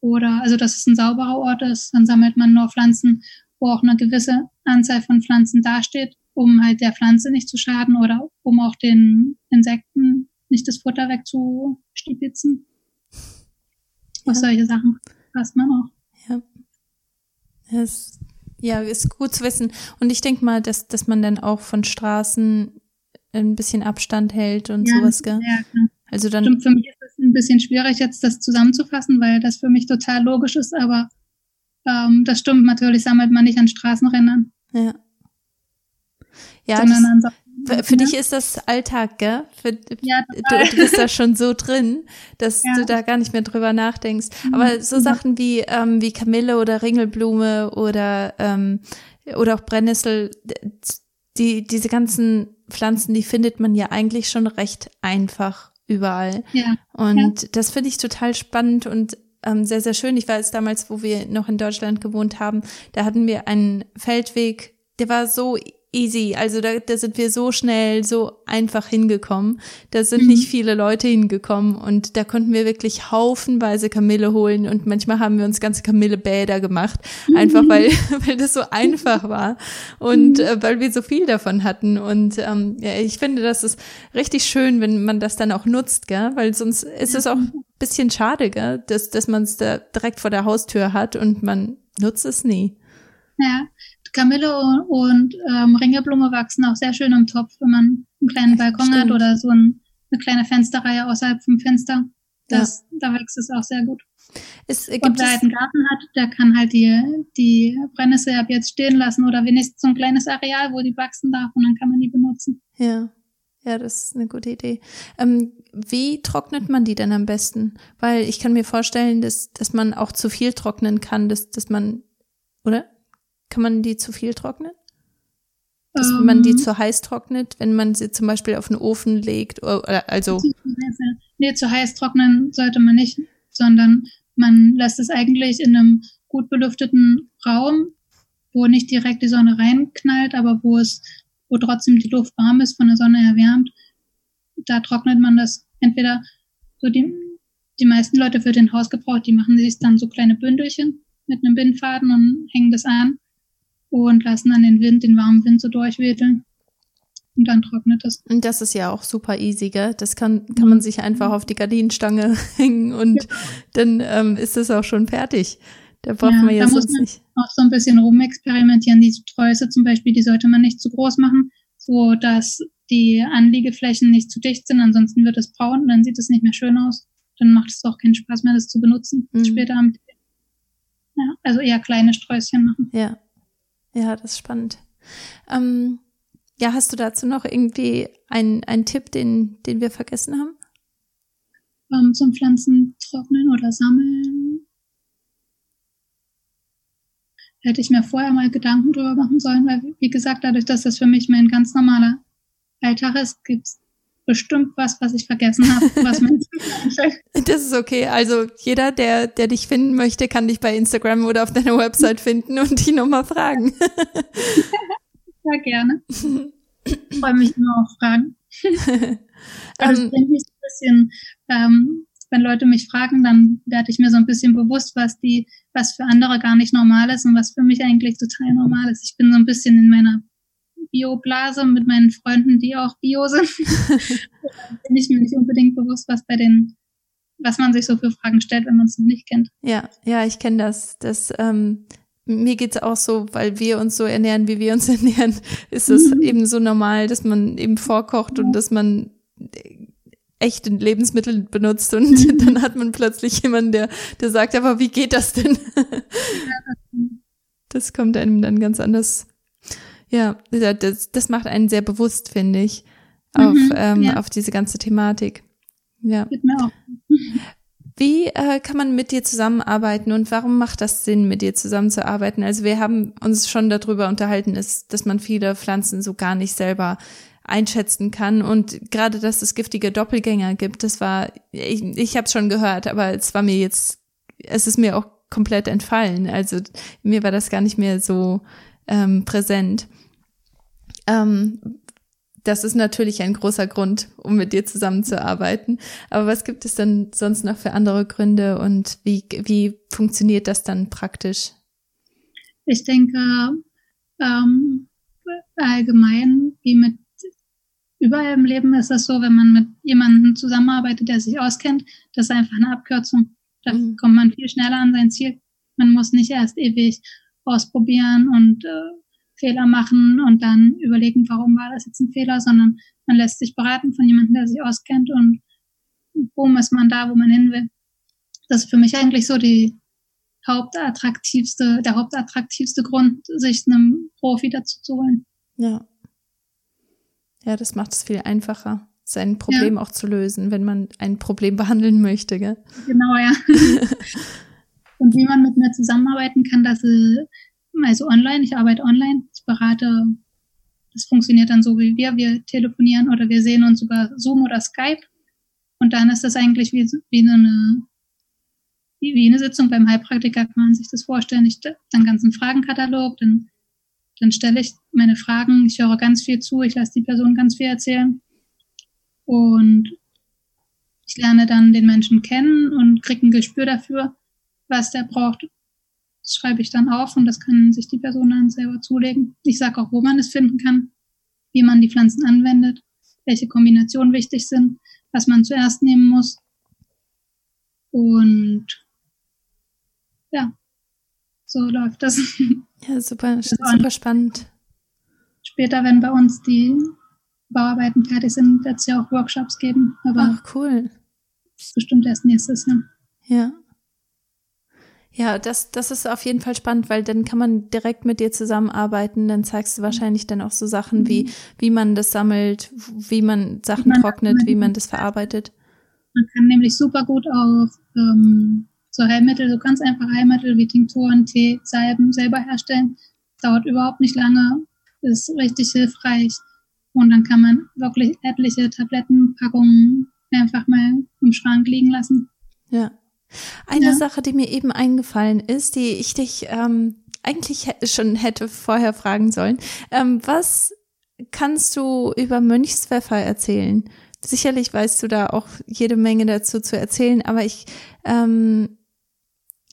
Speaker 2: Oder also dass es ein sauberer Ort ist, dann sammelt man nur Pflanzen, wo auch eine gewisse Anzahl von Pflanzen dasteht, um halt der Pflanze nicht zu schaden oder um auch den Insekten nicht das Futter wegzustibitzen. Ja. Auf solche Sachen passt man auch.
Speaker 1: Ja. Es, ja, ist gut zu wissen. Und ich denke mal, dass, dass man dann auch von Straßen ein bisschen Abstand hält und ja, sowas, gell? Ja, klar. Also dann.
Speaker 2: Stimmt, für mich ist es ein bisschen schwierig, jetzt das zusammenzufassen, weil das für mich total logisch ist, aber ähm, das stimmt, natürlich sammelt man nicht an Straßenrändern.
Speaker 1: Ja. Ja, das, für, für dich ist das Alltag, gell? Für, ja, du, du, bist da schon so drin, dass ja. du da gar nicht mehr drüber nachdenkst. Mhm. Aber so Sachen wie, ähm, wie Kamille oder Ringelblume oder, ähm, oder auch Brennnessel, die, diese ganzen Pflanzen, die findet man ja eigentlich schon recht einfach überall. Ja. Und ja. das finde ich total spannend und ähm, sehr, sehr schön. Ich weiß damals, wo wir noch in Deutschland gewohnt haben, da hatten wir einen Feldweg, der war so easy. Also da, da sind wir so schnell, so einfach hingekommen. Da sind mhm. nicht viele Leute hingekommen und da konnten wir wirklich haufenweise Kamille holen und manchmal haben wir uns ganze Kamillebäder gemacht, mhm. einfach weil, weil das so einfach war und mhm. äh, weil wir so viel davon hatten. Und ähm, ja, ich finde, das ist richtig schön, wenn man das dann auch nutzt, gell? weil sonst ist es auch ein bisschen schade, gell? dass, dass man es da direkt vor der Haustür hat und man nutzt es nie.
Speaker 2: Ja, Kamille und, und ähm, Ringelblume wachsen auch sehr schön im Topf, wenn man einen kleinen Balkon Stimmt. hat oder so ein, eine kleine Fensterreihe außerhalb vom Fenster. Das, ja. Da wächst es auch sehr gut. Es, gibt und wer halt einen Garten hat, der kann halt die, die Brennnessel ab jetzt stehen lassen oder wenigstens so ein kleines Areal, wo die wachsen darf und dann kann man die benutzen.
Speaker 1: Ja. Ja, das ist eine gute Idee. Ähm, wie trocknet man die denn am besten? Weil ich kann mir vorstellen, dass, dass man auch zu viel trocknen kann, dass, dass man, oder? Kann man die zu viel trocknen? Dass um, man die ähm. zu heiß trocknet, wenn man sie zum Beispiel auf den Ofen legt oder also.
Speaker 2: Nee, zu heiß trocknen sollte man nicht, sondern man lässt es eigentlich in einem gut belüfteten Raum, wo nicht direkt die Sonne reinknallt, aber wo es, wo trotzdem die Luft warm ist, von der Sonne erwärmt. Da trocknet man das entweder so die, die meisten Leute für den Hausgebrauch, die machen sich dann so kleine Bündelchen mit einem Bindfaden und hängen das an und lassen dann den Wind, den warmen Wind so durchwedeln. Und dann trocknet es.
Speaker 1: Und das ist ja auch super easy, gell? Das kann, kann man sich einfach auf die Gardinenstange hängen und ja. dann ähm, ist es auch schon fertig. Da braucht ja, man ja sonst nicht.
Speaker 2: Auch so ein bisschen rumexperimentieren. Die Sträuße zum Beispiel, die sollte man nicht zu groß machen, so dass die Anliegeflächen nicht zu dicht sind. Ansonsten wird es braun und dann sieht es nicht mehr schön aus. Dann macht es auch keinen Spaß mehr, das zu benutzen mhm. später am ja, also eher kleine Sträußchen machen.
Speaker 1: Ja, ja, das ist spannend. Ähm, ja, hast du dazu noch irgendwie einen, einen Tipp, den, den wir vergessen haben?
Speaker 2: Ähm, zum Pflanzen trocknen oder sammeln. Hätte ich mir vorher mal Gedanken drüber machen sollen, weil, wie gesagt, dadurch, dass das für mich mein ganz normaler Alltag ist, gibt's bestimmt was, was ich vergessen habe, was
Speaker 1: Das ist okay. Also jeder, der, der dich finden möchte, kann dich bei Instagram oder auf deiner Website finden und die nochmal fragen.
Speaker 2: Sehr gerne. Ich freue mich immer auf Fragen. Also es bringt mich ein bisschen, ähm, wenn Leute mich fragen, dann werde ich mir so ein bisschen bewusst, was die, was für andere gar nicht normal ist und was für mich eigentlich total normal ist. Ich bin so ein bisschen in meiner Bio-Blase mit meinen Freunden, die auch Bio sind, bin ich mir nicht unbedingt bewusst, was bei den, was man sich so für Fragen stellt, wenn man es noch nicht kennt.
Speaker 1: Ja, ja, ich kenne das. Das ähm, mir geht's auch so, weil wir uns so ernähren, wie wir uns ernähren, ist es mhm. eben so normal, dass man eben vorkocht und dass man echte Lebensmittel benutzt und mhm. dann hat man plötzlich jemanden, der, der sagt, aber wie geht das denn? das kommt einem dann ganz anders ja, das, das macht einen sehr bewusst, finde ich, auf, mhm, ähm, ja. auf diese ganze Thematik. Ja. Geht mir auch. Wie äh, kann man mit dir zusammenarbeiten und warum macht das Sinn, mit dir zusammenzuarbeiten? Also wir haben uns schon darüber unterhalten, dass, dass man viele Pflanzen so gar nicht selber einschätzen kann und gerade, dass es giftige Doppelgänger gibt, das war, ich, ich habe schon gehört, aber es war mir jetzt es ist mir auch komplett entfallen. Also mir war das gar nicht mehr so ähm, präsent. Ähm, das ist natürlich ein großer Grund, um mit dir zusammenzuarbeiten. Aber was gibt es denn sonst noch für andere Gründe und wie, wie funktioniert das dann praktisch?
Speaker 2: Ich denke, ähm, allgemein, wie mit überall im Leben ist das so, wenn man mit jemandem zusammenarbeitet, der sich auskennt, das ist einfach eine Abkürzung. Da mhm. kommt man viel schneller an sein Ziel. Man muss nicht erst ewig ausprobieren und äh, Fehler machen und dann überlegen, warum war das jetzt ein Fehler, sondern man lässt sich beraten von jemandem, der sich auskennt und boom ist man da, wo man hin will. Das ist für mich eigentlich so die hauptattraktivste, der hauptattraktivste Grund, sich einem Profi dazu zu holen.
Speaker 1: Ja. Ja, das macht es viel einfacher, sein Problem ja. auch zu lösen, wenn man ein Problem behandeln möchte, gell?
Speaker 2: Genau, ja. und wie man mit mir zusammenarbeiten kann, dass also online, ich arbeite online, ich berate, das funktioniert dann so wie wir, wir telefonieren oder wir sehen uns über Zoom oder Skype. Und dann ist das eigentlich wie, wie eine wie eine Sitzung beim Heilpraktiker kann man sich das vorstellen. Ich dann ganzen Fragenkatalog, dann, dann stelle ich meine Fragen, ich höre ganz viel zu, ich lasse die Person ganz viel erzählen. Und ich lerne dann den Menschen kennen und kriege ein Gespür dafür, was der braucht. Das schreibe ich dann auf und das kann sich die Person dann selber zulegen. Ich sage auch, wo man es finden kann, wie man die Pflanzen anwendet, welche Kombinationen wichtig sind, was man zuerst nehmen muss. Und ja, so läuft das.
Speaker 1: Ja, super, das super spannend.
Speaker 2: Später, wenn bei uns die Bauarbeiten fertig sind, wird es ja auch Workshops geben.
Speaker 1: Aber Ach, cool.
Speaker 2: Bestimmt erst nächstes Jahr.
Speaker 1: Ja. Ja, das, das ist auf jeden Fall spannend, weil dann kann man direkt mit dir zusammenarbeiten. Dann zeigst du wahrscheinlich dann auch so Sachen wie, mhm. wie man das sammelt, wie man Sachen wie man trocknet, wie man das verarbeitet.
Speaker 2: Man kann nämlich super gut auch ähm, so Heilmittel, so ganz einfache Heilmittel wie Tinkturen, Tee, Salben selber herstellen. Dauert überhaupt nicht lange, ist richtig hilfreich. Und dann kann man wirklich etliche Tablettenpackungen einfach mal im Schrank liegen lassen.
Speaker 1: Ja. Eine ja. Sache, die mir eben eingefallen ist, die ich dich ähm, eigentlich schon hätte vorher fragen sollen. Ähm, was kannst du über Mönchspfeffer erzählen? Sicherlich weißt du da auch jede Menge dazu zu erzählen, aber ich, ähm,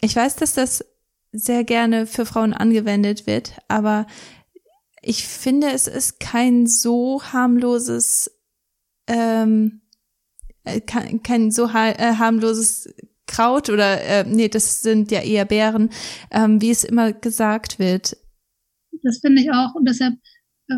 Speaker 1: ich weiß, dass das sehr gerne für Frauen angewendet wird, aber ich finde, es ist kein so harmloses, ähm, äh, kein, kein so ha äh, harmloses Kraut oder äh, nee, das sind ja eher Beeren, ähm, wie es immer gesagt wird.
Speaker 2: Das finde ich auch und deshalb äh,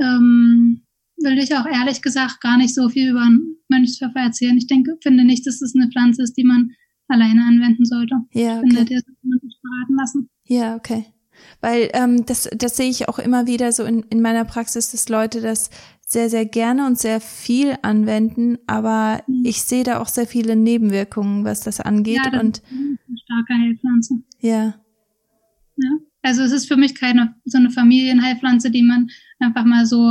Speaker 2: ähm, will ich auch ehrlich gesagt gar nicht so viel über Mönchspfeffer erzählen. Ich denke, finde nicht, dass es eine Pflanze ist, die man alleine anwenden sollte.
Speaker 1: Ja, okay. Ich finde, der sollte man sich beraten lassen. Ja, okay. Weil ähm, das, das sehe ich auch immer wieder so in, in meiner Praxis, dass Leute das sehr, sehr gerne und sehr viel anwenden, aber mhm. ich sehe da auch sehr viele Nebenwirkungen, was das angeht. Ja, das und ist eine
Speaker 2: starke Heilpflanze.
Speaker 1: Ja.
Speaker 2: Ja. Also es ist für mich keine so eine Familienheilpflanze, die man einfach mal so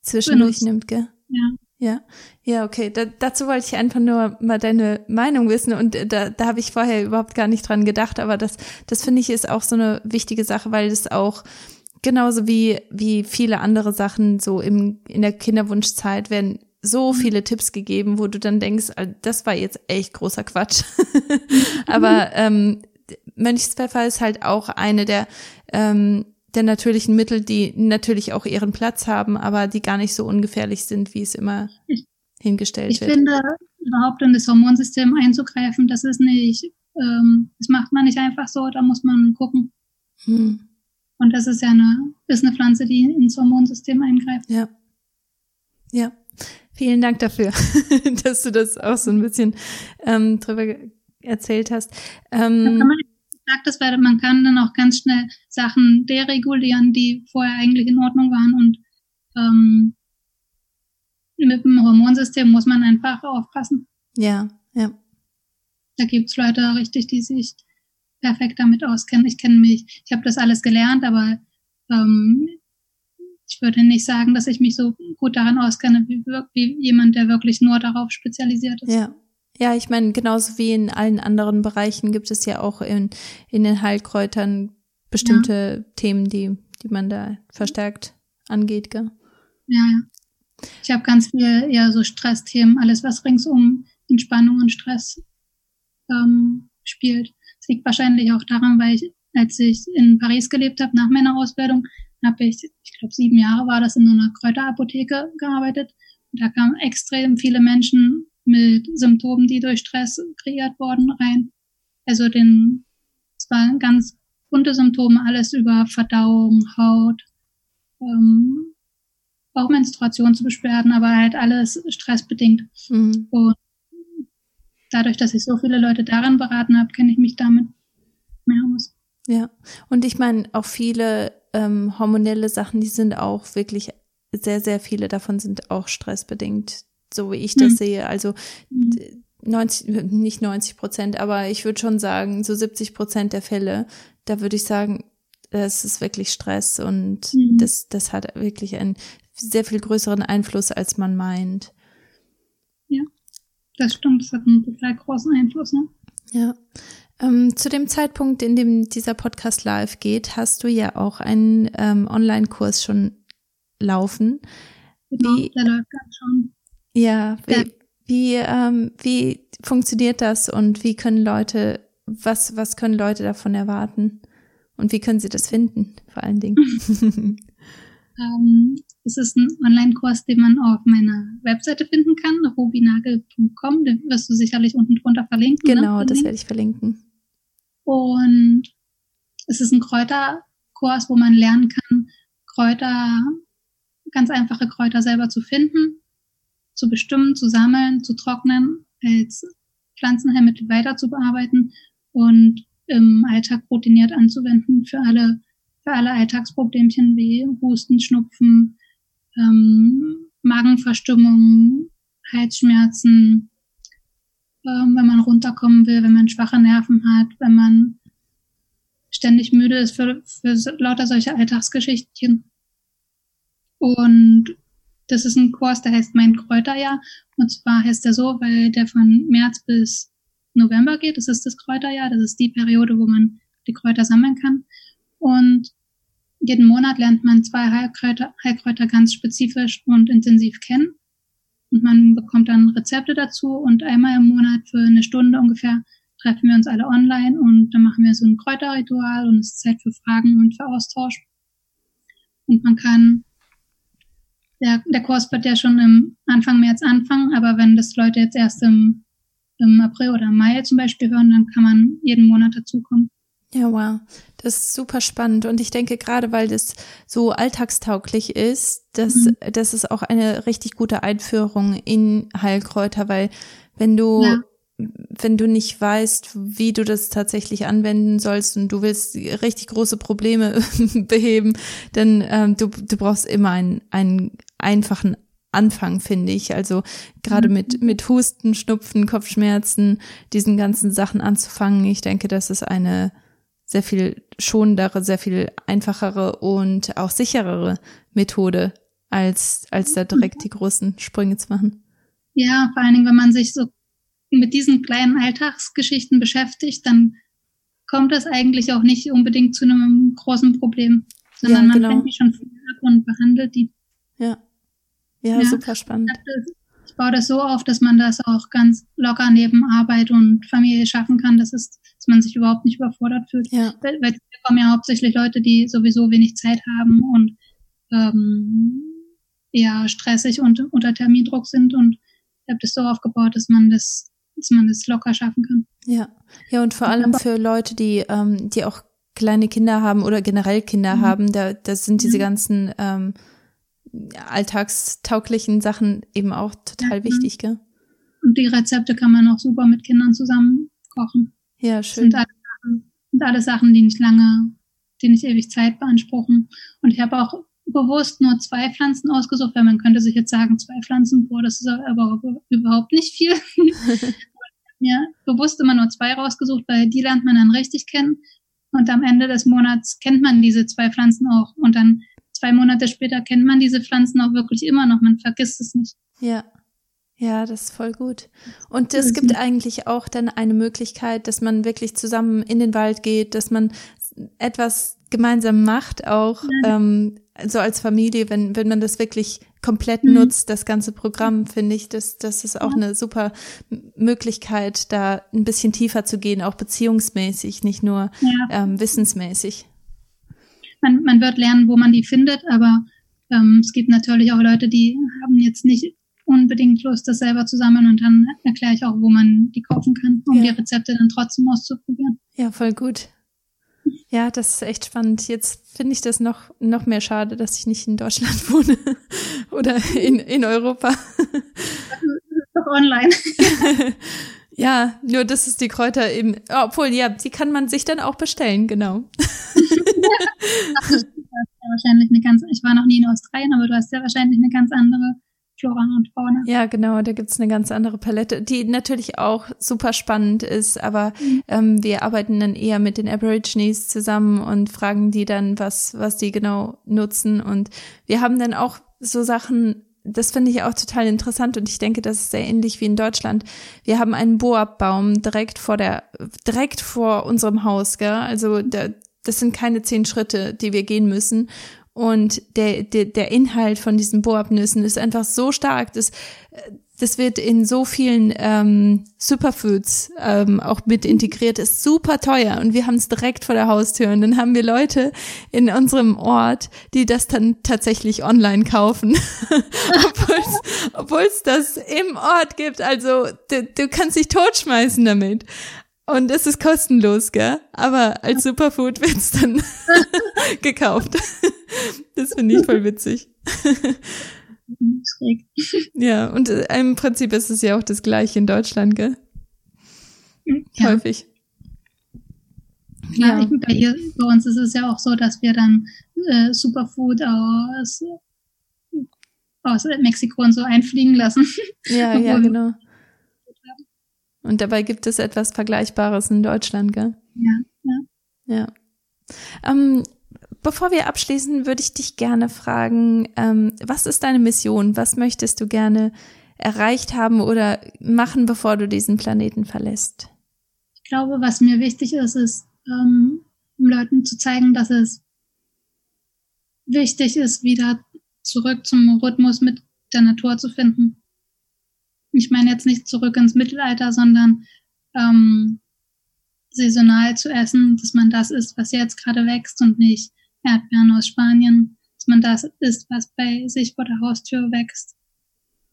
Speaker 1: zwischendurch benutzt. nimmt, gell?
Speaker 2: Ja.
Speaker 1: Ja, ja, okay. Da, dazu wollte ich einfach nur mal deine Meinung wissen und da, da habe ich vorher überhaupt gar nicht dran gedacht, aber das, das finde ich ist auch so eine wichtige Sache, weil das auch genauso wie, wie viele andere Sachen so im, in der Kinderwunschzeit werden so mhm. viele Tipps gegeben, wo du dann denkst, das war jetzt echt großer Quatsch. Aber ähm, Mönchspfeffer ist halt auch eine der, ähm, der natürlichen Mittel, die natürlich auch ihren Platz haben, aber die gar nicht so ungefährlich sind, wie es immer hingestellt
Speaker 2: ich
Speaker 1: wird.
Speaker 2: Ich finde, überhaupt in das Hormonsystem einzugreifen, das ist nicht, ähm, das macht man nicht einfach so, da muss man gucken. Hm. Und das ist ja eine, ist eine Pflanze, die ins Hormonsystem eingreift.
Speaker 1: Ja. Ja. Vielen Dank dafür, dass du das auch so ein bisschen ähm, drüber erzählt hast. Ähm,
Speaker 2: sagt das, weil man kann dann auch ganz schnell Sachen deregulieren, die vorher eigentlich in Ordnung waren und ähm, mit dem Hormonsystem muss man einfach aufpassen.
Speaker 1: Ja, ja.
Speaker 2: Da gibt's Leute richtig, die sich perfekt damit auskennen. Ich kenne mich, ich habe das alles gelernt, aber ähm, ich würde nicht sagen, dass ich mich so gut daran auskenne wie, wie jemand, der wirklich nur darauf spezialisiert ist.
Speaker 1: Ja, Ja, ich meine, genauso wie in allen anderen Bereichen gibt es ja auch in, in den Heilkräutern bestimmte ja. Themen, die, die man da verstärkt angeht, gell?
Speaker 2: Ja, ich habe ganz viel eher so Stressthemen, alles was ringsum Entspannung und Stress ähm, spielt. Liegt wahrscheinlich auch daran, weil ich, als ich in Paris gelebt habe, nach meiner Ausbildung, habe ich, ich glaube sieben Jahre war das in so einer Kräuterapotheke gearbeitet. Und da kamen extrem viele Menschen mit Symptomen, die durch Stress kreiert wurden, rein. Also den, es waren ganz bunte Symptome, alles über Verdauung, Haut, ähm, auch Menstruationsbeschwerden, aber halt alles stressbedingt. Mhm. Und dadurch, dass ich so viele Leute daran beraten habe, kenne ich mich damit mehr aus.
Speaker 1: Ja, und ich meine, auch viele ähm, hormonelle Sachen, die sind auch wirklich, sehr, sehr viele davon sind auch stressbedingt, so wie ich das mhm. sehe. Also 90, mhm. nicht 90 Prozent, aber ich würde schon sagen, so 70 Prozent der Fälle, da würde ich sagen, das ist wirklich Stress und mhm. das, das hat wirklich einen sehr viel größeren Einfluss, als man meint.
Speaker 2: Das stimmt, das hat einen total großen Einfluss, ne?
Speaker 1: Ja. Ähm, zu dem Zeitpunkt, in dem dieser Podcast live geht, hast du ja auch einen ähm, Online-Kurs schon laufen.
Speaker 2: Genau, wie, der läuft ganz schon.
Speaker 1: Ja, wie, ja. wie, ähm, wie funktioniert das und wie können Leute, was, was können Leute davon erwarten? Und wie können sie das finden, vor allen Dingen?
Speaker 2: ähm, es ist ein Online-Kurs, den man auf meiner Webseite finden kann, rubinagel.com. Den wirst du sicherlich unten drunter verlinken.
Speaker 1: Ne? Genau, ne? das werde ich verlinken.
Speaker 2: Und es ist ein Kräuterkurs, wo man lernen kann, Kräuter, ganz einfache Kräuter selber zu finden, zu bestimmen, zu sammeln, zu trocknen, als Pflanzenheilmittel weiter zu bearbeiten und im Alltag routiniert anzuwenden für alle, für alle Alltagsproblemchen wie Husten, Schnupfen, ähm, Magenverstimmung, Halsschmerzen, ähm, wenn man runterkommen will, wenn man schwache Nerven hat, wenn man ständig müde ist für, für lauter solche Alltagsgeschichten. Und das ist ein Kurs, der heißt Mein Kräuterjahr. Und zwar heißt der so, weil der von März bis November geht. Das ist das Kräuterjahr. Das ist die Periode, wo man die Kräuter sammeln kann. Und jeden Monat lernt man zwei Heilkräuter, Heilkräuter ganz spezifisch und intensiv kennen. Und man bekommt dann Rezepte dazu und einmal im Monat für eine Stunde ungefähr treffen wir uns alle online und dann machen wir so ein Kräuterritual und es ist Zeit für Fragen und für Austausch. Und man kann, der, der Kurs wird ja schon im Anfang März anfangen, aber wenn das Leute jetzt erst im, im April oder Mai zum Beispiel hören, dann kann man jeden Monat dazukommen.
Speaker 1: Ja, wow. Das ist super spannend. Und ich denke, gerade weil das so alltagstauglich ist, dass, mhm. das ist auch eine richtig gute Einführung in Heilkräuter, weil wenn du, ja. wenn du nicht weißt, wie du das tatsächlich anwenden sollst und du willst richtig große Probleme beheben, dann ähm, du, du brauchst immer einen, einen einfachen Anfang, finde ich. Also gerade mhm. mit, mit Husten, Schnupfen, Kopfschmerzen, diesen ganzen Sachen anzufangen. Ich denke, das ist eine sehr viel schonendere, sehr viel einfachere und auch sicherere Methode, als, als da direkt die großen Sprünge zu machen.
Speaker 2: Ja, vor allen Dingen, wenn man sich so mit diesen kleinen Alltagsgeschichten beschäftigt, dann kommt das eigentlich auch nicht unbedingt zu einem großen Problem, sondern ja, genau. man fängt die schon ab und behandelt die.
Speaker 1: Ja. Ja, ja super spannend.
Speaker 2: Ich baue das so auf, dass man das auch ganz locker neben Arbeit und Familie schaffen kann. Das ist dass man sich überhaupt nicht überfordert fühlt. Ja. Weil, weil kommen ja hauptsächlich Leute, die sowieso wenig Zeit haben und ähm, eher stressig und unter Termindruck sind und ich habe das so aufgebaut, dass man das, dass man das locker schaffen kann.
Speaker 1: Ja, ja und vor allem für Leute, die ähm, die auch kleine Kinder haben oder generell Kinder mhm. haben, da da sind diese mhm. ganzen ähm, alltagstauglichen Sachen eben auch total ja, wichtig, gell?
Speaker 2: Und die Rezepte kann man auch super mit Kindern zusammen kochen.
Speaker 1: Ja, schön.
Speaker 2: Sind alle, Sachen, sind alle Sachen, die nicht lange, die nicht ewig Zeit beanspruchen. Und ich habe auch bewusst nur zwei Pflanzen ausgesucht, weil man könnte sich jetzt sagen, zwei Pflanzen, boah, das ist aber überhaupt nicht viel. ja, bewusst immer nur zwei rausgesucht, weil die lernt man dann richtig kennen. Und am Ende des Monats kennt man diese zwei Pflanzen auch. Und dann zwei Monate später kennt man diese Pflanzen auch wirklich immer noch. Man vergisst es nicht.
Speaker 1: Ja. Ja, das ist voll gut. Und es gibt eigentlich auch dann eine Möglichkeit, dass man wirklich zusammen in den Wald geht, dass man etwas gemeinsam macht, auch ähm, so als Familie, wenn, wenn man das wirklich komplett mhm. nutzt, das ganze Programm, finde ich, das, das ist auch ja. eine super Möglichkeit, da ein bisschen tiefer zu gehen, auch beziehungsmäßig, nicht nur ja. ähm, wissensmäßig.
Speaker 2: Man, man wird lernen, wo man die findet, aber ähm, es gibt natürlich auch Leute, die haben jetzt nicht unbedingt Lust, das selber zu sammeln und dann erkläre ich auch, wo man die kaufen kann, um ja. die Rezepte dann trotzdem auszuprobieren.
Speaker 1: Ja, voll gut. Ja, das ist echt spannend. Jetzt finde ich das noch, noch mehr schade, dass ich nicht in Deutschland wohne oder in, in Europa.
Speaker 2: Ist doch online.
Speaker 1: ja, nur das ist die Kräuter eben, obwohl, ja, die kann man sich dann auch bestellen, genau.
Speaker 2: ja, wahrscheinlich eine ganz, ich war noch nie in Australien, aber du hast ja wahrscheinlich eine ganz andere Flora und Fauna.
Speaker 1: Ja, genau, da gibt's eine ganz andere Palette, die natürlich auch super spannend ist, aber mhm. ähm, wir arbeiten dann eher mit den Aborigines zusammen und fragen die dann, was, was die genau nutzen. Und wir haben dann auch so Sachen, das finde ich auch total interessant und ich denke, das ist sehr ähnlich wie in Deutschland. Wir haben einen Boabbaum direkt vor der, direkt vor unserem Haus, gell? Also der, das sind keine zehn Schritte, die wir gehen müssen. Und der, der, der Inhalt von diesen Boabnüssen ist einfach so stark, dass das wird in so vielen ähm, Superfoods ähm, auch mit integriert, ist super teuer und wir haben es direkt vor der Haustür und dann haben wir Leute in unserem Ort, die das dann tatsächlich online kaufen, obwohl es das im Ort gibt. Also du, du kannst dich totschmeißen damit. Und es ist kostenlos, gell? Aber als Superfood wird's dann gekauft. das finde ich voll witzig. ja, und äh, im Prinzip ist es ja auch das gleiche in Deutschland, gell? Ja. Häufig.
Speaker 2: Ja, ja. Bei, hier, bei uns ist es ja auch so, dass wir dann äh, Superfood aus, aus Mexiko und so einfliegen lassen.
Speaker 1: Ja, ja, genau. Und dabei gibt es etwas Vergleichbares in Deutschland, gell?
Speaker 2: Ja, ja.
Speaker 1: Ja. Ähm, bevor wir abschließen, würde ich dich gerne fragen, ähm, was ist deine Mission? Was möchtest du gerne erreicht haben oder machen, bevor du diesen Planeten verlässt?
Speaker 2: Ich glaube, was mir wichtig ist, ist, ähm, um Leuten zu zeigen, dass es wichtig ist, wieder zurück zum Rhythmus mit der Natur zu finden ich meine jetzt nicht zurück ins Mittelalter, sondern ähm, saisonal zu essen, dass man das isst, was jetzt gerade wächst und nicht Erdbeeren aus Spanien, dass man das isst, was bei sich vor der Haustür wächst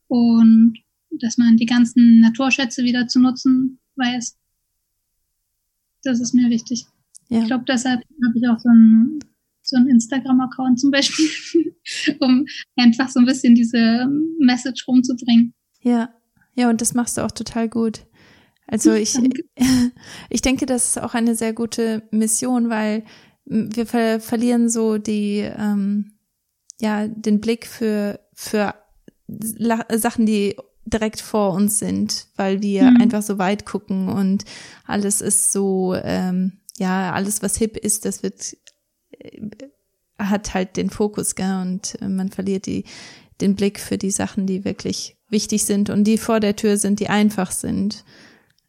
Speaker 2: und dass man die ganzen Naturschätze wieder zu nutzen weiß. Das ist mir wichtig. Ja. Ich glaube, deshalb habe ich auch so einen so einen Instagram-Account zum Beispiel, um einfach so ein bisschen diese Message rumzubringen.
Speaker 1: Ja, ja, und das machst du auch total gut. Also ich, ich denke, das ist auch eine sehr gute Mission, weil wir ver verlieren so die, ähm, ja, den Blick für, für La Sachen, die direkt vor uns sind, weil wir mhm. einfach so weit gucken und alles ist so, ähm, ja, alles, was hip ist, das wird, äh, hat halt den Fokus, gell, und man verliert die, den Blick für die Sachen, die wirklich wichtig sind und die vor der Tür sind, die einfach sind.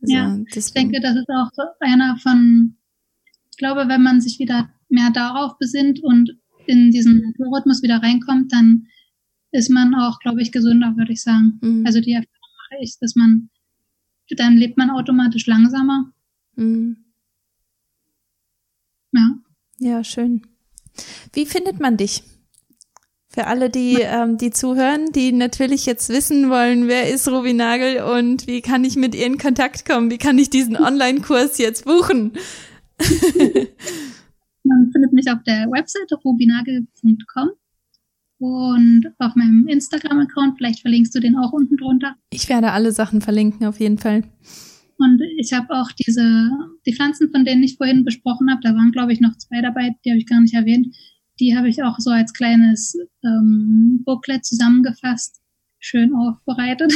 Speaker 2: Also, ja, ich denke, das ist auch so einer von, ich glaube, wenn man sich wieder mehr darauf besinnt und in diesen Naturrhythmus wieder reinkommt, dann ist man auch, glaube ich, gesünder, würde ich sagen. Mhm. Also die Erfahrung mache ich, dass man, dann lebt man automatisch langsamer. Mhm. Ja.
Speaker 1: Ja, schön. Wie findet man dich? Für alle, die, ähm, die zuhören, die natürlich jetzt wissen wollen, wer ist Ruby Nagel und wie kann ich mit ihr in Kontakt kommen? Wie kann ich diesen Online-Kurs jetzt buchen?
Speaker 2: Man findet mich auf der Webseite rubinagel.com und auf meinem Instagram-Account. Vielleicht verlinkst du den auch unten drunter.
Speaker 1: Ich werde alle Sachen verlinken, auf jeden Fall.
Speaker 2: Und ich habe auch diese, die Pflanzen, von denen ich vorhin besprochen habe, da waren, glaube ich, noch zwei dabei, die habe ich gar nicht erwähnt die habe ich auch so als kleines ähm, Booklet zusammengefasst, schön aufbereitet.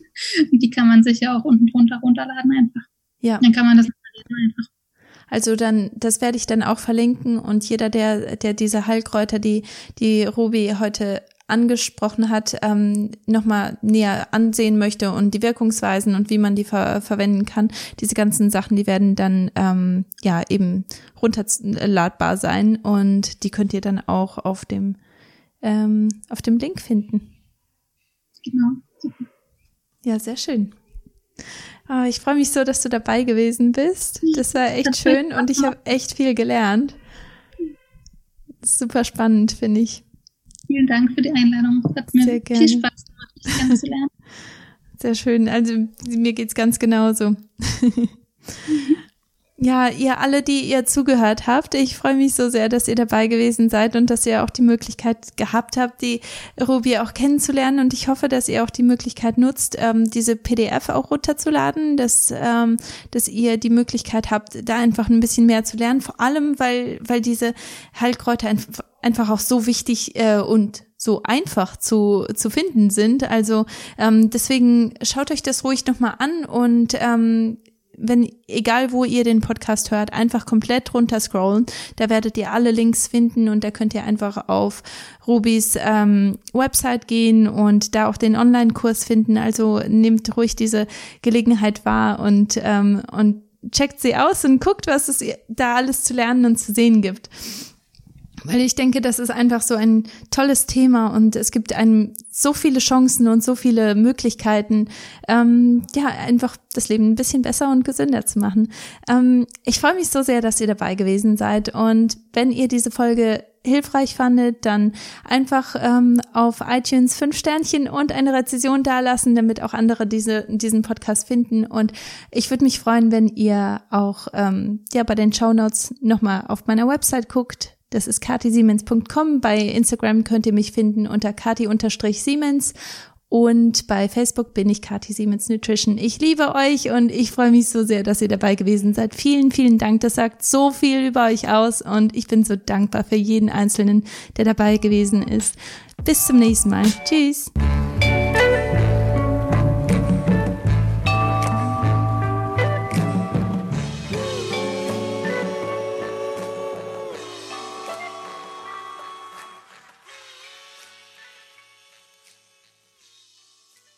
Speaker 2: die kann man sich ja auch unten drunter runterladen einfach.
Speaker 1: Ja.
Speaker 2: Dann kann man das einfach.
Speaker 1: Also dann, das werde ich dann auch verlinken und jeder, der, der diese Heilkräuter, die, die Ruby heute angesprochen hat, ähm, nochmal näher ansehen möchte und die Wirkungsweisen und wie man die ver verwenden kann. Diese ganzen Sachen, die werden dann ähm, ja eben runterladbar sein und die könnt ihr dann auch auf dem ähm, auf dem Link finden.
Speaker 2: Genau.
Speaker 1: Ja, sehr schön. Oh, ich freue mich so, dass du dabei gewesen bist. Das war echt schön und ich habe echt viel gelernt. Super spannend, finde ich.
Speaker 2: Vielen Dank für die Einladung. Hat mir Sehr viel Spaß gemacht, dich kennenzulernen.
Speaker 1: Sehr schön. Also mir geht's ganz genauso. Ja, ihr alle, die ihr zugehört habt, ich freue mich so sehr, dass ihr dabei gewesen seid und dass ihr auch die Möglichkeit gehabt habt, die Ruby auch kennenzulernen. Und ich hoffe, dass ihr auch die Möglichkeit nutzt, ähm, diese PDF auch runterzuladen, dass, ähm, dass ihr die Möglichkeit habt, da einfach ein bisschen mehr zu lernen. Vor allem, weil, weil diese Heilkräuter einfach auch so wichtig äh, und so einfach zu, zu finden sind. Also ähm, deswegen schaut euch das ruhig nochmal an und ähm, wenn, egal wo ihr den Podcast hört, einfach komplett runter scrollen. Da werdet ihr alle Links finden und da könnt ihr einfach auf Rubis ähm, Website gehen und da auch den Online-Kurs finden. Also nehmt ruhig diese Gelegenheit wahr und, ähm, und checkt sie aus und guckt, was es da alles zu lernen und zu sehen gibt. Weil ich denke, das ist einfach so ein tolles Thema und es gibt einem so viele Chancen und so viele Möglichkeiten, ähm, ja, einfach das Leben ein bisschen besser und gesünder zu machen. Ähm, ich freue mich so sehr, dass ihr dabei gewesen seid und wenn ihr diese Folge hilfreich fandet, dann einfach ähm, auf iTunes fünf Sternchen und eine Rezession dalassen, damit auch andere diese, diesen Podcast finden. Und ich würde mich freuen, wenn ihr auch ähm, ja bei den Show Notes nochmal auf meiner Website guckt, das ist katisiemens.com. Bei Instagram könnt ihr mich finden unter kati-siemens und bei Facebook bin ich Kati Siemens Nutrition. Ich liebe euch und ich freue mich so sehr, dass ihr dabei gewesen seid. Vielen, vielen Dank. Das sagt so viel über euch aus und ich bin so dankbar für jeden Einzelnen, der dabei gewesen ist. Bis zum nächsten Mal. Tschüss.